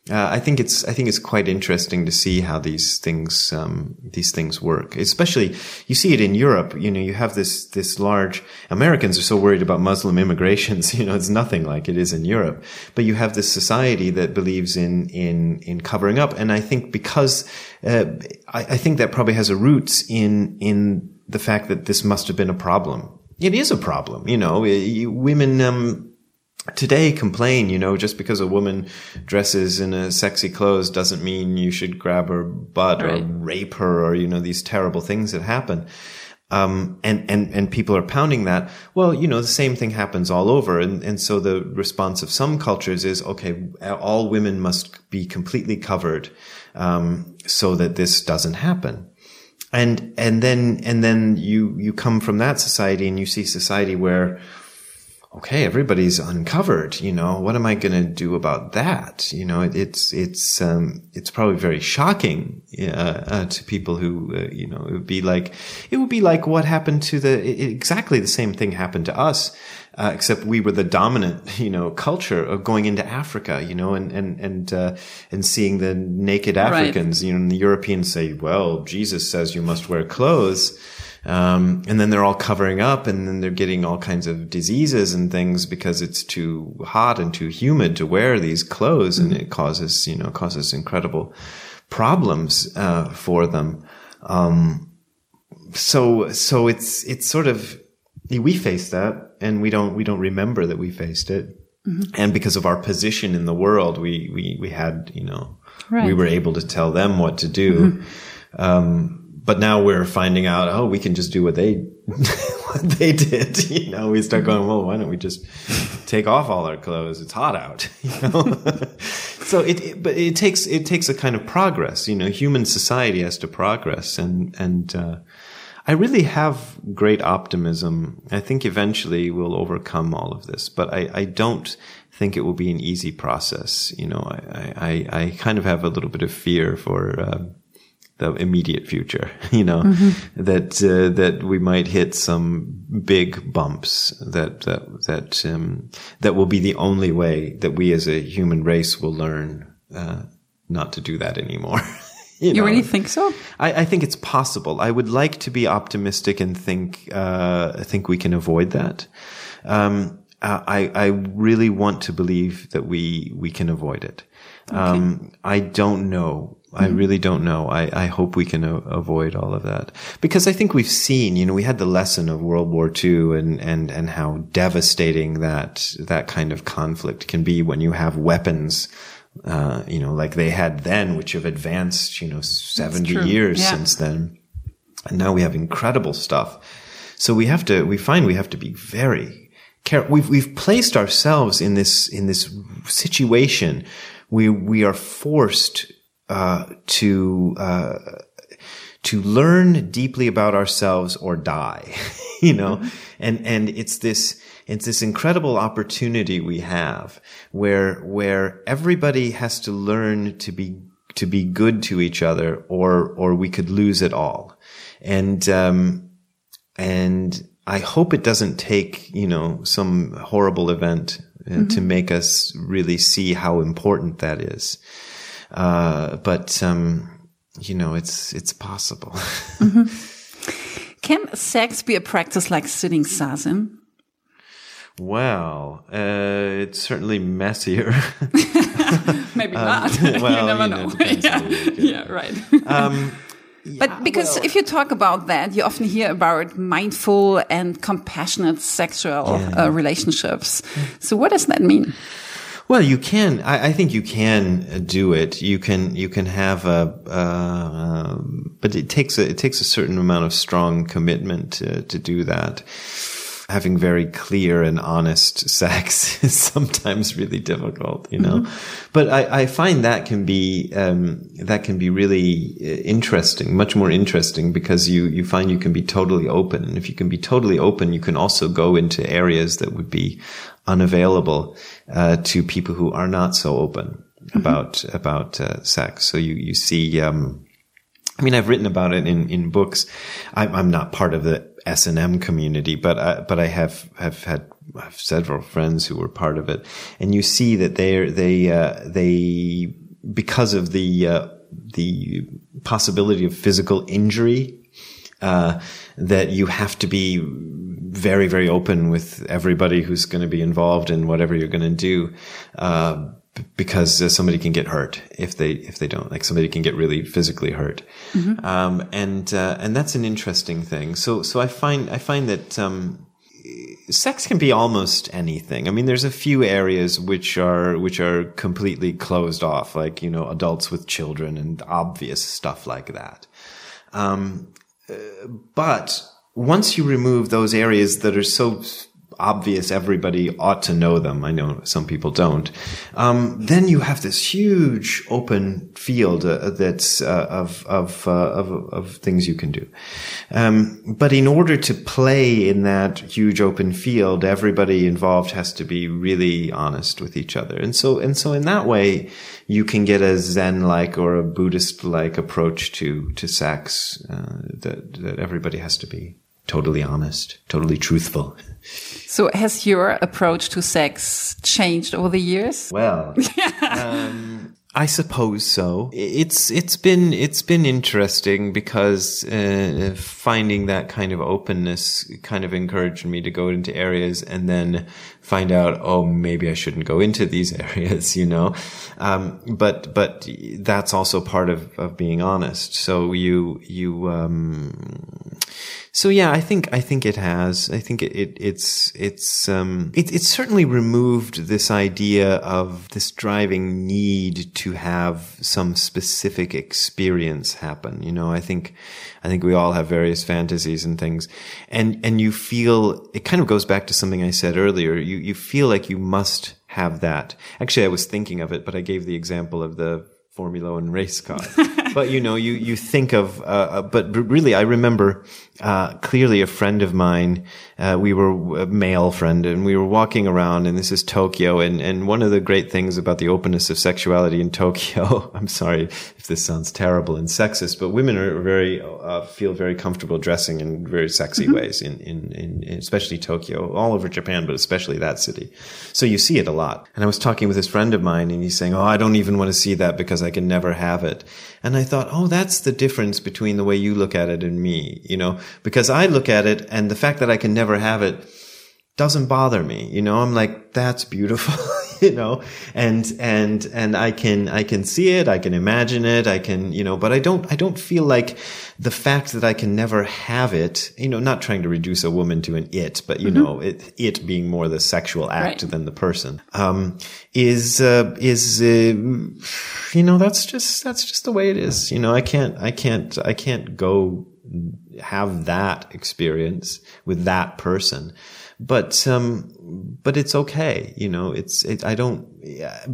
Uh, I think it's I think it's quite interesting to see how these things um, these things work. Especially you see it in Europe. You know, you have this this large Americans are so worried about Muslim immigrations. You know, it's nothing like it is in Europe. But you have this society that believes in in in covering up, and I think because uh, I, I think that probably has a roots in in the fact that this must have been a problem. It is a problem. You know, women. Um, today complain, you know, just because a woman dresses in a sexy clothes doesn't mean you should grab her butt right. or rape her or, you know, these terrible things that happen. Um, and, and, and people are pounding that. Well, you know, the same thing happens all over. And, and so the response of some cultures is, okay, all women must be completely covered, um, so that this doesn't happen. And, and then, and then you, you come from that society and you see society where, okay, everybody's uncovered. You know, what am I going to do about that? You know, it, it's it's um, it's probably very shocking uh, uh, to people who uh, you know it would be like it would be like what happened to the it, exactly the same thing happened to us. Uh, except we were the dominant, you know, culture of going into Africa, you know, and and and uh, and seeing the naked Africans, right. you know, and the Europeans say, "Well, Jesus says you must wear clothes," Um, and then they're all covering up and then they're getting all kinds of diseases and things because it's too hot and too humid to wear these clothes mm-hmm. and it causes, you know, causes incredible problems, uh, for them. Um, so, so it's, it's sort of, we face that and we don't, we don't remember that we faced it. Mm-hmm. And because of our position in the world, we, we, we had, you know, right. we were able to tell them what to do. Mm-hmm. Um, but now we're finding out, oh, we can just do what they, what they did. You know, we start going, well, why don't we just take off all our clothes? It's hot out, you know? so it, it, but it takes, it takes a kind of progress, you know, human society has to progress and, and, uh, I really have great optimism. I think eventually we'll overcome all of this, but I, I don't think it will be an easy process. You know, I, I, I kind of have a little bit of fear for, uh, the immediate future, you know, mm-hmm. that, uh, that we might hit some big bumps that, that, that, um, that will be the only way that we as a human race will learn, uh, not to do that anymore. you, you really think so? I, I, think it's possible. I would like to be optimistic and think, uh, think we can avoid that. Um, I, I really want to believe that we, we can avoid it. Okay. Um, I don't know I mm-hmm. really don't know. I, I hope we can a- avoid all of that because I think we've seen, you know, we had the lesson of World War II and, and, and how devastating that, that kind of conflict can be when you have weapons, uh, you know, like they had then, which have advanced, you know, 70 years yeah. since then. And now we have incredible stuff. So we have to, we find we have to be very careful. We've, we've placed ourselves in this, in this situation. We, we are forced uh, to uh, to learn deeply about ourselves or die, you know, mm-hmm. and and it's this it's this incredible opportunity we have where where everybody has to learn to be to be good to each other, or or we could lose it all, and um, and I hope it doesn't take you know some horrible event uh, mm-hmm. to make us really see how important that is. Uh, but um, you know, it's it's possible. mm -hmm. Can sex be a practice like sitting zazen? Well, uh, it's certainly messier. Maybe um, not. well, you never you know. know yeah. yeah. right. Um, but because well, if you talk about that, you often hear about mindful and compassionate sexual yeah. uh, relationships. So, what does that mean? Well, you can. I, I, think you can do it. You can. You can have a. Uh, but it takes a. It takes a certain amount of strong commitment to, to do that. Having very clear and honest sex is sometimes really difficult, you know. Mm-hmm. But I, I, find that can be um, that can be really uh, interesting, much more interesting, because you you find you can be totally open, and if you can be totally open, you can also go into areas that would be unavailable uh, to people who are not so open mm-hmm. about about uh, sex. So you you see. Um, I mean, I've written about it in, in books. I'm, I'm not part of the S and M community, but I, but I have have had have several friends who were part of it, and you see that they they uh, they because of the uh, the possibility of physical injury, uh, that you have to be very very open with everybody who's going to be involved in whatever you're going to do. Uh, because uh, somebody can get hurt if they if they don't like somebody can get really physically hurt mm-hmm. um, and uh, and that's an interesting thing so so I find I find that um, sex can be almost anything. I mean, there's a few areas which are which are completely closed off, like you know, adults with children and obvious stuff like that. Um, uh, but once you remove those areas that are so obvious everybody ought to know them. I know some people don't. Um, then you have this huge open field uh, that's uh, of of, uh, of, of things you can do. Um, but in order to play in that huge open field, everybody involved has to be really honest with each other. And so and so in that way, you can get a Zen like or a Buddhist like approach to to sex uh, that that everybody has to be totally honest, totally truthful. So, has your approach to sex changed over the years? Well, um, I suppose so. It's it's been it's been interesting because uh, finding that kind of openness kind of encouraged me to go into areas and then find out oh maybe I shouldn't go into these areas you know um, but but that's also part of of being honest so you you um, so yeah, I think I think it has. I think it, it it's it's um it, it's certainly removed this idea of this driving need to have some specific experience happen. You know, I think I think we all have various fantasies and things, and and you feel it kind of goes back to something I said earlier. You you feel like you must have that. Actually, I was thinking of it, but I gave the example of the Formula One race car. but you know, you you think of, uh, uh but really, I remember uh, clearly a friend of mine. Uh, we were a male friend, and we were walking around, and this is Tokyo, and and one of the great things about the openness of sexuality in Tokyo. I'm sorry if this sounds terrible and sexist, but women are very uh, feel very comfortable dressing in very sexy mm-hmm. ways in, in in especially Tokyo, all over Japan, but especially that city. So you see it a lot. And I was talking with this friend of mine, and he's saying, "Oh, I don't even want to see that because I can never have it." And I thought, oh, that's the difference between the way you look at it and me, you know, because I look at it and the fact that I can never have it doesn't bother me. You know, I'm like, that's beautiful. you know, and, and, and I can, I can see it. I can imagine it. I can, you know, but I don't, I don't feel like the fact that I can never have it, you know, not trying to reduce a woman to an it, but you mm-hmm. know, it, it being more the sexual act right. than the person, um, is, uh, is, uh, you know, that's just, that's just the way it is. You know, I can't, I can't, I can't go have that experience with that person but um, but it's okay. You know, it's it, I don't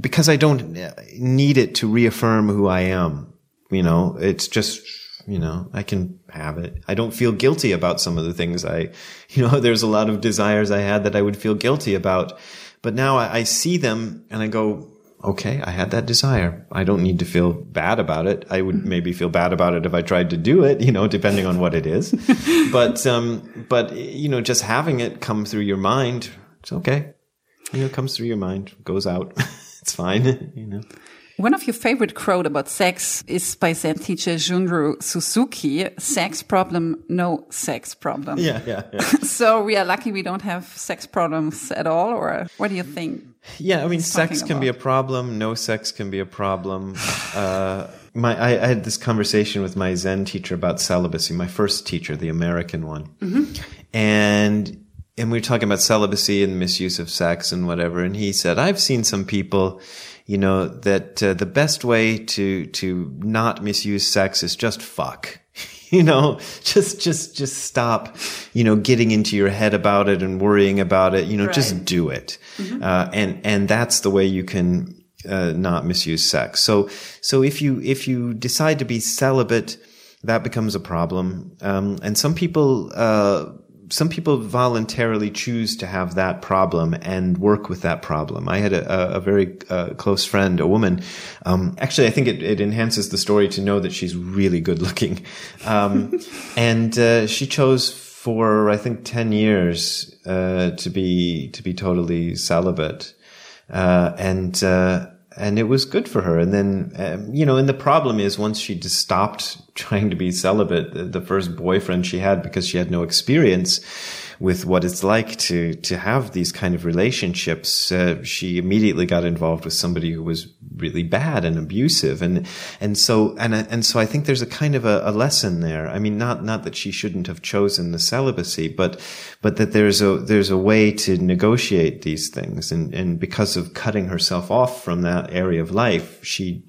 because I don't need it to reaffirm who I am. You know, it's just you know I can have it. I don't feel guilty about some of the things I, you know, there's a lot of desires I had that I would feel guilty about, but now I, I see them and I go, okay, I had that desire. I don't need to feel bad about it. I would mm-hmm. maybe feel bad about it if I tried to do it, you know, depending on what it is. but, um, but, you know, just having it come through your mind, it's okay. You know, it comes through your mind, goes out. it's fine, you know. One of your favorite quote about sex is by Zen teacher Shunryu Suzuki, sex problem, no sex problem. Yeah, yeah, yeah. so we are lucky we don't have sex problems at all, or what do you think? Yeah, I mean, sex can about? be a problem. No sex can be a problem. uh, my, I, I, had this conversation with my Zen teacher about celibacy, my first teacher, the American one. Mm -hmm. And, and we were talking about celibacy and misuse of sex and whatever. And he said, I've seen some people you know, that uh, the best way to, to not misuse sex is just fuck. you know, just, just, just stop, you know, getting into your head about it and worrying about it. You know, right. just do it. Mm-hmm. Uh, and, and that's the way you can, uh, not misuse sex. So, so if you, if you decide to be celibate, that becomes a problem. Um, and some people, uh, some people voluntarily choose to have that problem and work with that problem. I had a, a very uh, close friend, a woman. Um, actually, I think it, it, enhances the story to know that she's really good looking. Um, and uh, she chose for I think ten years uh, to be to be totally celibate. Uh, and uh, and it was good for her. And then, um, you know, and the problem is once she just stopped trying to be celibate, the, first boyfriend she had because she had no experience with what it's like to to have these kind of relationships, uh, she immediately got involved with somebody who was really bad and abusive, and and so and and so I think there's a kind of a, a lesson there. I mean, not not that she shouldn't have chosen the celibacy, but but that there's a there's a way to negotiate these things, and and because of cutting herself off from that area of life, she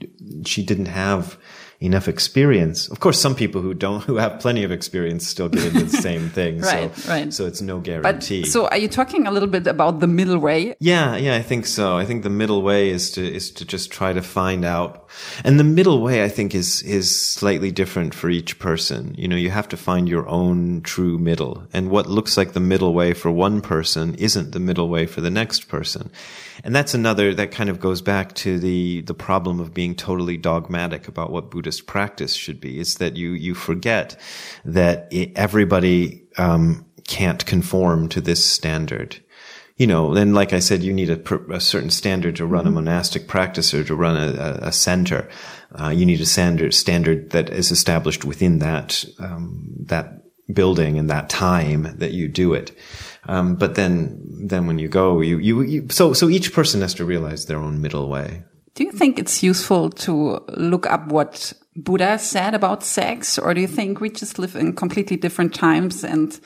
she didn't have enough experience. Of course, some people who don't, who have plenty of experience still get into the same thing. right, so, right. So it's no guarantee. But, so are you talking a little bit about the middle way? Yeah, yeah, I think so. I think the middle way is to, is to just try to find out. And the middle way, I think, is, is slightly different for each person. You know, you have to find your own true middle. And what looks like the middle way for one person isn't the middle way for the next person. And that's another, that kind of goes back to the, the problem of being totally dogmatic about what Buddhist practice should be. Is that you, you forget that it, everybody, um, can't conform to this standard. You know, and like I said, you need a, a certain standard to run mm-hmm. a monastic practice or to run a, a center. Uh, you need a standard, standard that is established within that, um, that building and that time that you do it. Um, but then, then when you go, you, you, you, so, so each person has to realize their own middle way. Do you think it's useful to look up what Buddha said about sex, or do you think we just live in completely different times and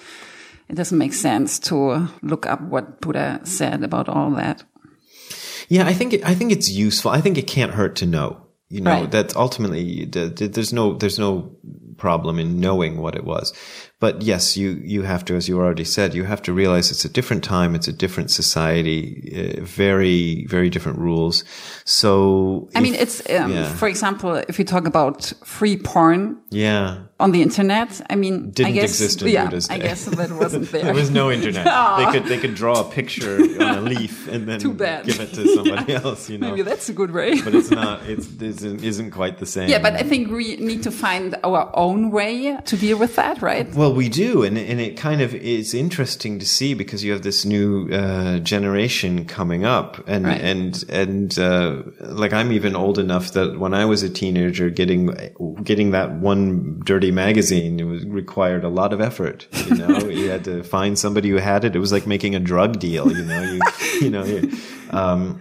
it doesn't make sense to look up what Buddha said about all that? Yeah, I think it, I think it's useful. I think it can't hurt to know. You know, right. that ultimately there's no there's no problem in knowing what it was. But yes, you, you have to, as you already said, you have to realize it's a different time. It's a different society, uh, very, very different rules. So. I if, mean, it's, um, yeah. for example, if you talk about free porn. Yeah. On the internet, I mean, didn't I guess, exist in yeah, Buddha's day. I guess that wasn't there. there was no internet. they could, they could draw a picture on a leaf and then Too bad. give it to somebody yeah. else, you know. Maybe that's a good way. but it's not, it's, it isn't, isn't quite the same. Yeah, but I think we need to find our own way to deal with that, right? Well, we do. And, and it kind of is interesting to see because you have this new uh, generation coming up, and right. and and uh, like I'm even old enough that when I was a teenager, getting getting that one dirty magazine it was required a lot of effort. You know, you had to find somebody who had it. It was like making a drug deal. You know, you you know. You, um,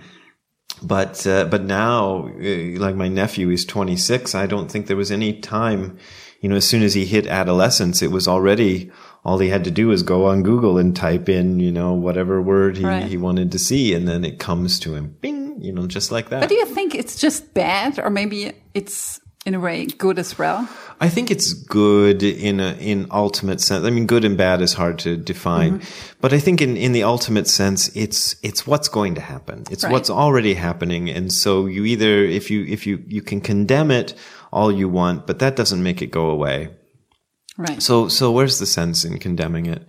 but uh, but now, uh, like my nephew is 26. I don't think there was any time you know, as soon as he hit adolescence, it was already all he had to do was go on Google and type in, you know, whatever word he, right. he wanted to see. And then it comes to him, bing, you know, just like that. But do you think it's just bad or maybe it's in a way good as well? I think it's good in a, in ultimate sense. I mean, good and bad is hard to define, mm-hmm. but I think in, in the ultimate sense, it's, it's what's going to happen. It's right. what's already happening. And so you either, if you, if you, you can condemn it all you want, but that doesn't make it go away. Right. So, so where's the sense in condemning it?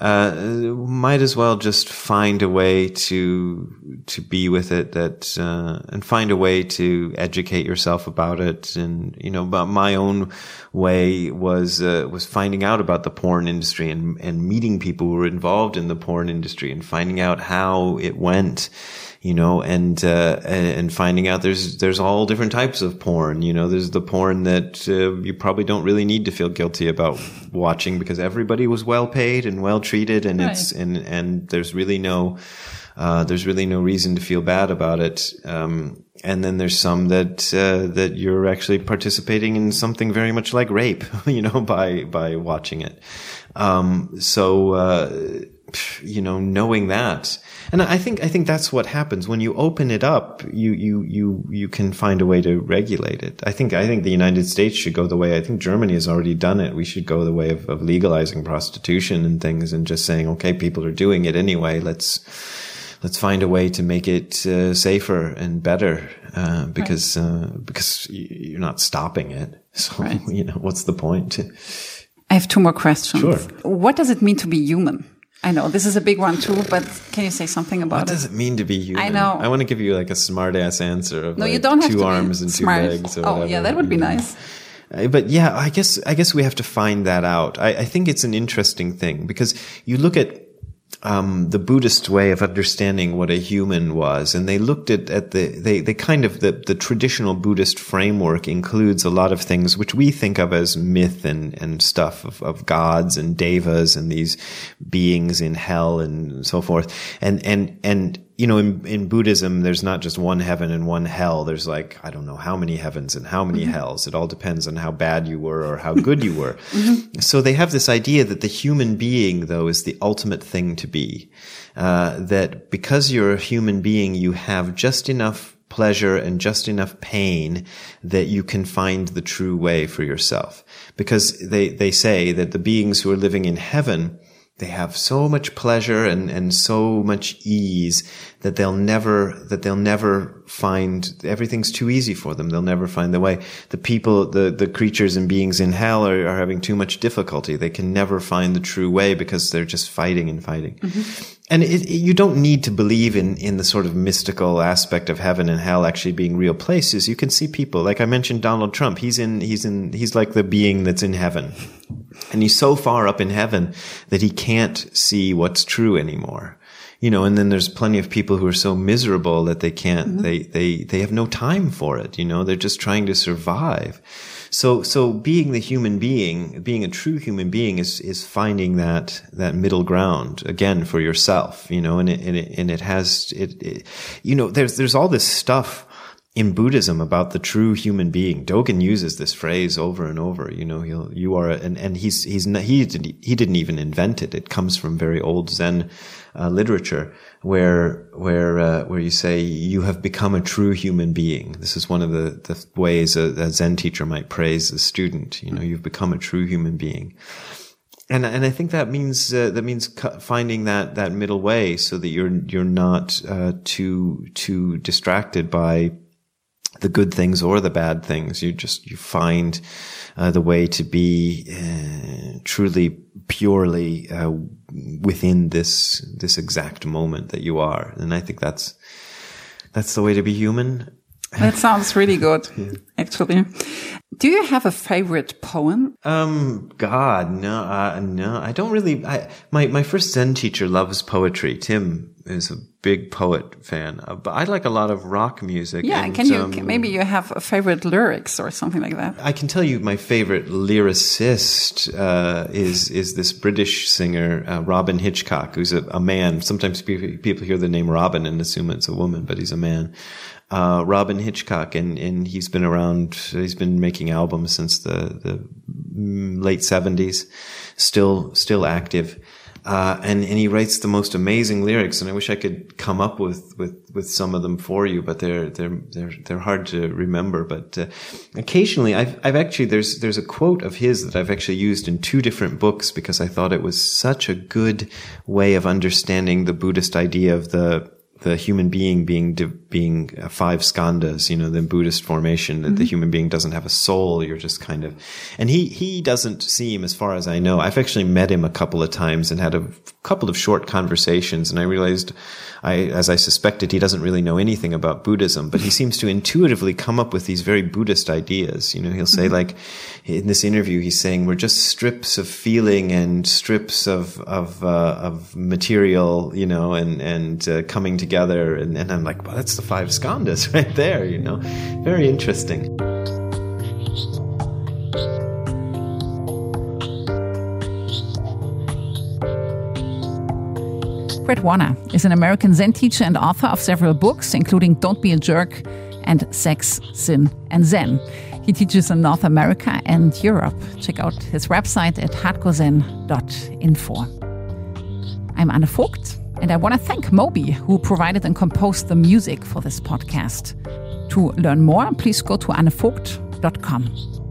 Uh, might as well just find a way to to be with it that uh, and find a way to educate yourself about it and you know but my own way was uh, was finding out about the porn industry and and meeting people who were involved in the porn industry and finding out how it went you know, and, uh, and finding out there's, there's all different types of porn. You know, there's the porn that uh, you probably don't really need to feel guilty about watching because everybody was well paid and well treated and right. it's, and, and there's really no, uh, there's really no reason to feel bad about it. Um, and then there's some that uh, that you're actually participating in something very much like rape, you know, by by watching it. Um, so uh, you know, knowing that, and I think I think that's what happens when you open it up. You you you you can find a way to regulate it. I think I think the United States should go the way. I think Germany has already done it. We should go the way of, of legalizing prostitution and things, and just saying, okay, people are doing it anyway. Let's let's find a way to make it uh, safer and better uh, because right. uh, because you're not stopping it. So right. you know what's the point? I have two more questions. Sure. What does it mean to be human? I know this is a big one too, but can you say something about it? What does it mean to be human? I know. I want to give you like a smart ass answer of no, like you don't have two arms and smart. two legs. Or oh, whatever, yeah, that would be nice. Uh, but yeah, I guess I guess we have to find that out. I, I think it's an interesting thing because you look at um, the Buddhist way of understanding what a human was, and they looked at, at the they they kind of the the traditional Buddhist framework includes a lot of things which we think of as myth and and stuff of, of gods and devas and these beings in hell and so forth, and and and you know, in, in Buddhism, there's not just one heaven and one hell. There's like, I don't know how many heavens and how many mm-hmm. hells. It all depends on how bad you were or how good you were. mm-hmm. So they have this idea that the human being, though, is the ultimate thing to be. Uh, that because you're a human being, you have just enough pleasure and just enough pain that you can find the true way for yourself. Because they, they say that the beings who are living in heaven, they have so much pleasure and, and so much ease that they'll never, that they'll never find, everything's too easy for them. They'll never find the way. The people, the, the creatures and beings in hell are, are having too much difficulty. They can never find the true way because they're just fighting and fighting. Mm-hmm. And it, it, you don't need to believe in, in the sort of mystical aspect of heaven and hell actually being real places. You can see people, like I mentioned Donald Trump. He's in, he's in, he's like the being that's in heaven. And he's so far up in heaven that he can't see what's true anymore you know, and then there's plenty of people who are so miserable that they can't, mm-hmm. they, they, they have no time for it. You know, they're just trying to survive. So, so being the human being, being a true human being is, is finding that, that middle ground again for yourself, you know, and it, and it, and it has, it, it you know, there's, there's all this stuff in Buddhism about the true human being. Dogen uses this phrase over and over. You know, he'll, you are, and, and he's, he's, he, he didn't even invent it. It comes from very old Zen uh, literature where, where, uh, where you say you have become a true human being. This is one of the, the ways a, a Zen teacher might praise a student. You know, you've become a true human being and and I think that means uh, that means finding that that middle way so that you're you're not uh, too too distracted by the good things or the bad things. You just, you find uh, the way to be uh, truly, purely uh, within this, this exact moment that you are. And I think that's, that's the way to be human. That sounds really good, yeah. actually. Do you have a favorite poem? Um, God, no, uh, no, I don't really. I, my my first Zen teacher loves poetry. Tim is a big poet fan, uh, but I like a lot of rock music. Yeah, and, can you um, maybe you have a favorite lyrics or something like that? I can tell you my favorite lyricist uh, is is this British singer uh, Robyn Hitchcock, who's a, a man. Sometimes people hear the name Robin and assume it's a woman, but he's a man uh, Robyn Hitchcock, and, and he's been around. He's been making albums since the the late seventies, still still active. Uh, and and he writes the most amazing lyrics, and I wish I could come up with, with, with some of them for you, but they're they're they're they're hard to remember. But uh, occasionally, I've I've actually there's there's a quote of his that I've actually used in two different books because I thought it was such a good way of understanding the Buddhist idea of the the human being being being uh, five skandhas, you know, the Buddhist formation that mm-hmm. the human being doesn't have a soul. You're just kind of, and he he doesn't seem, as far as I know, I've actually met him a couple of times and had a couple of short conversations, and I realized, I as I suspected, he doesn't really know anything about Buddhism, but he seems to intuitively come up with these very Buddhist ideas. You know, he'll say mm-hmm. like in this interview, he's saying we're just strips of feeling and strips of of uh, of material, you know, and and uh, coming together together. And, and I'm like, well, that's the five skandhas right there, you know? Very interesting. Brad Warner is an American Zen teacher and author of several books, including Don't Be a Jerk and Sex, Sin, and Zen. He teaches in North America and Europe. Check out his website at hardcorezen.info. I'm Anne Vogt. And I want to thank Moby, who provided and composed the music for this podcast. To learn more, please go to annevogt.com.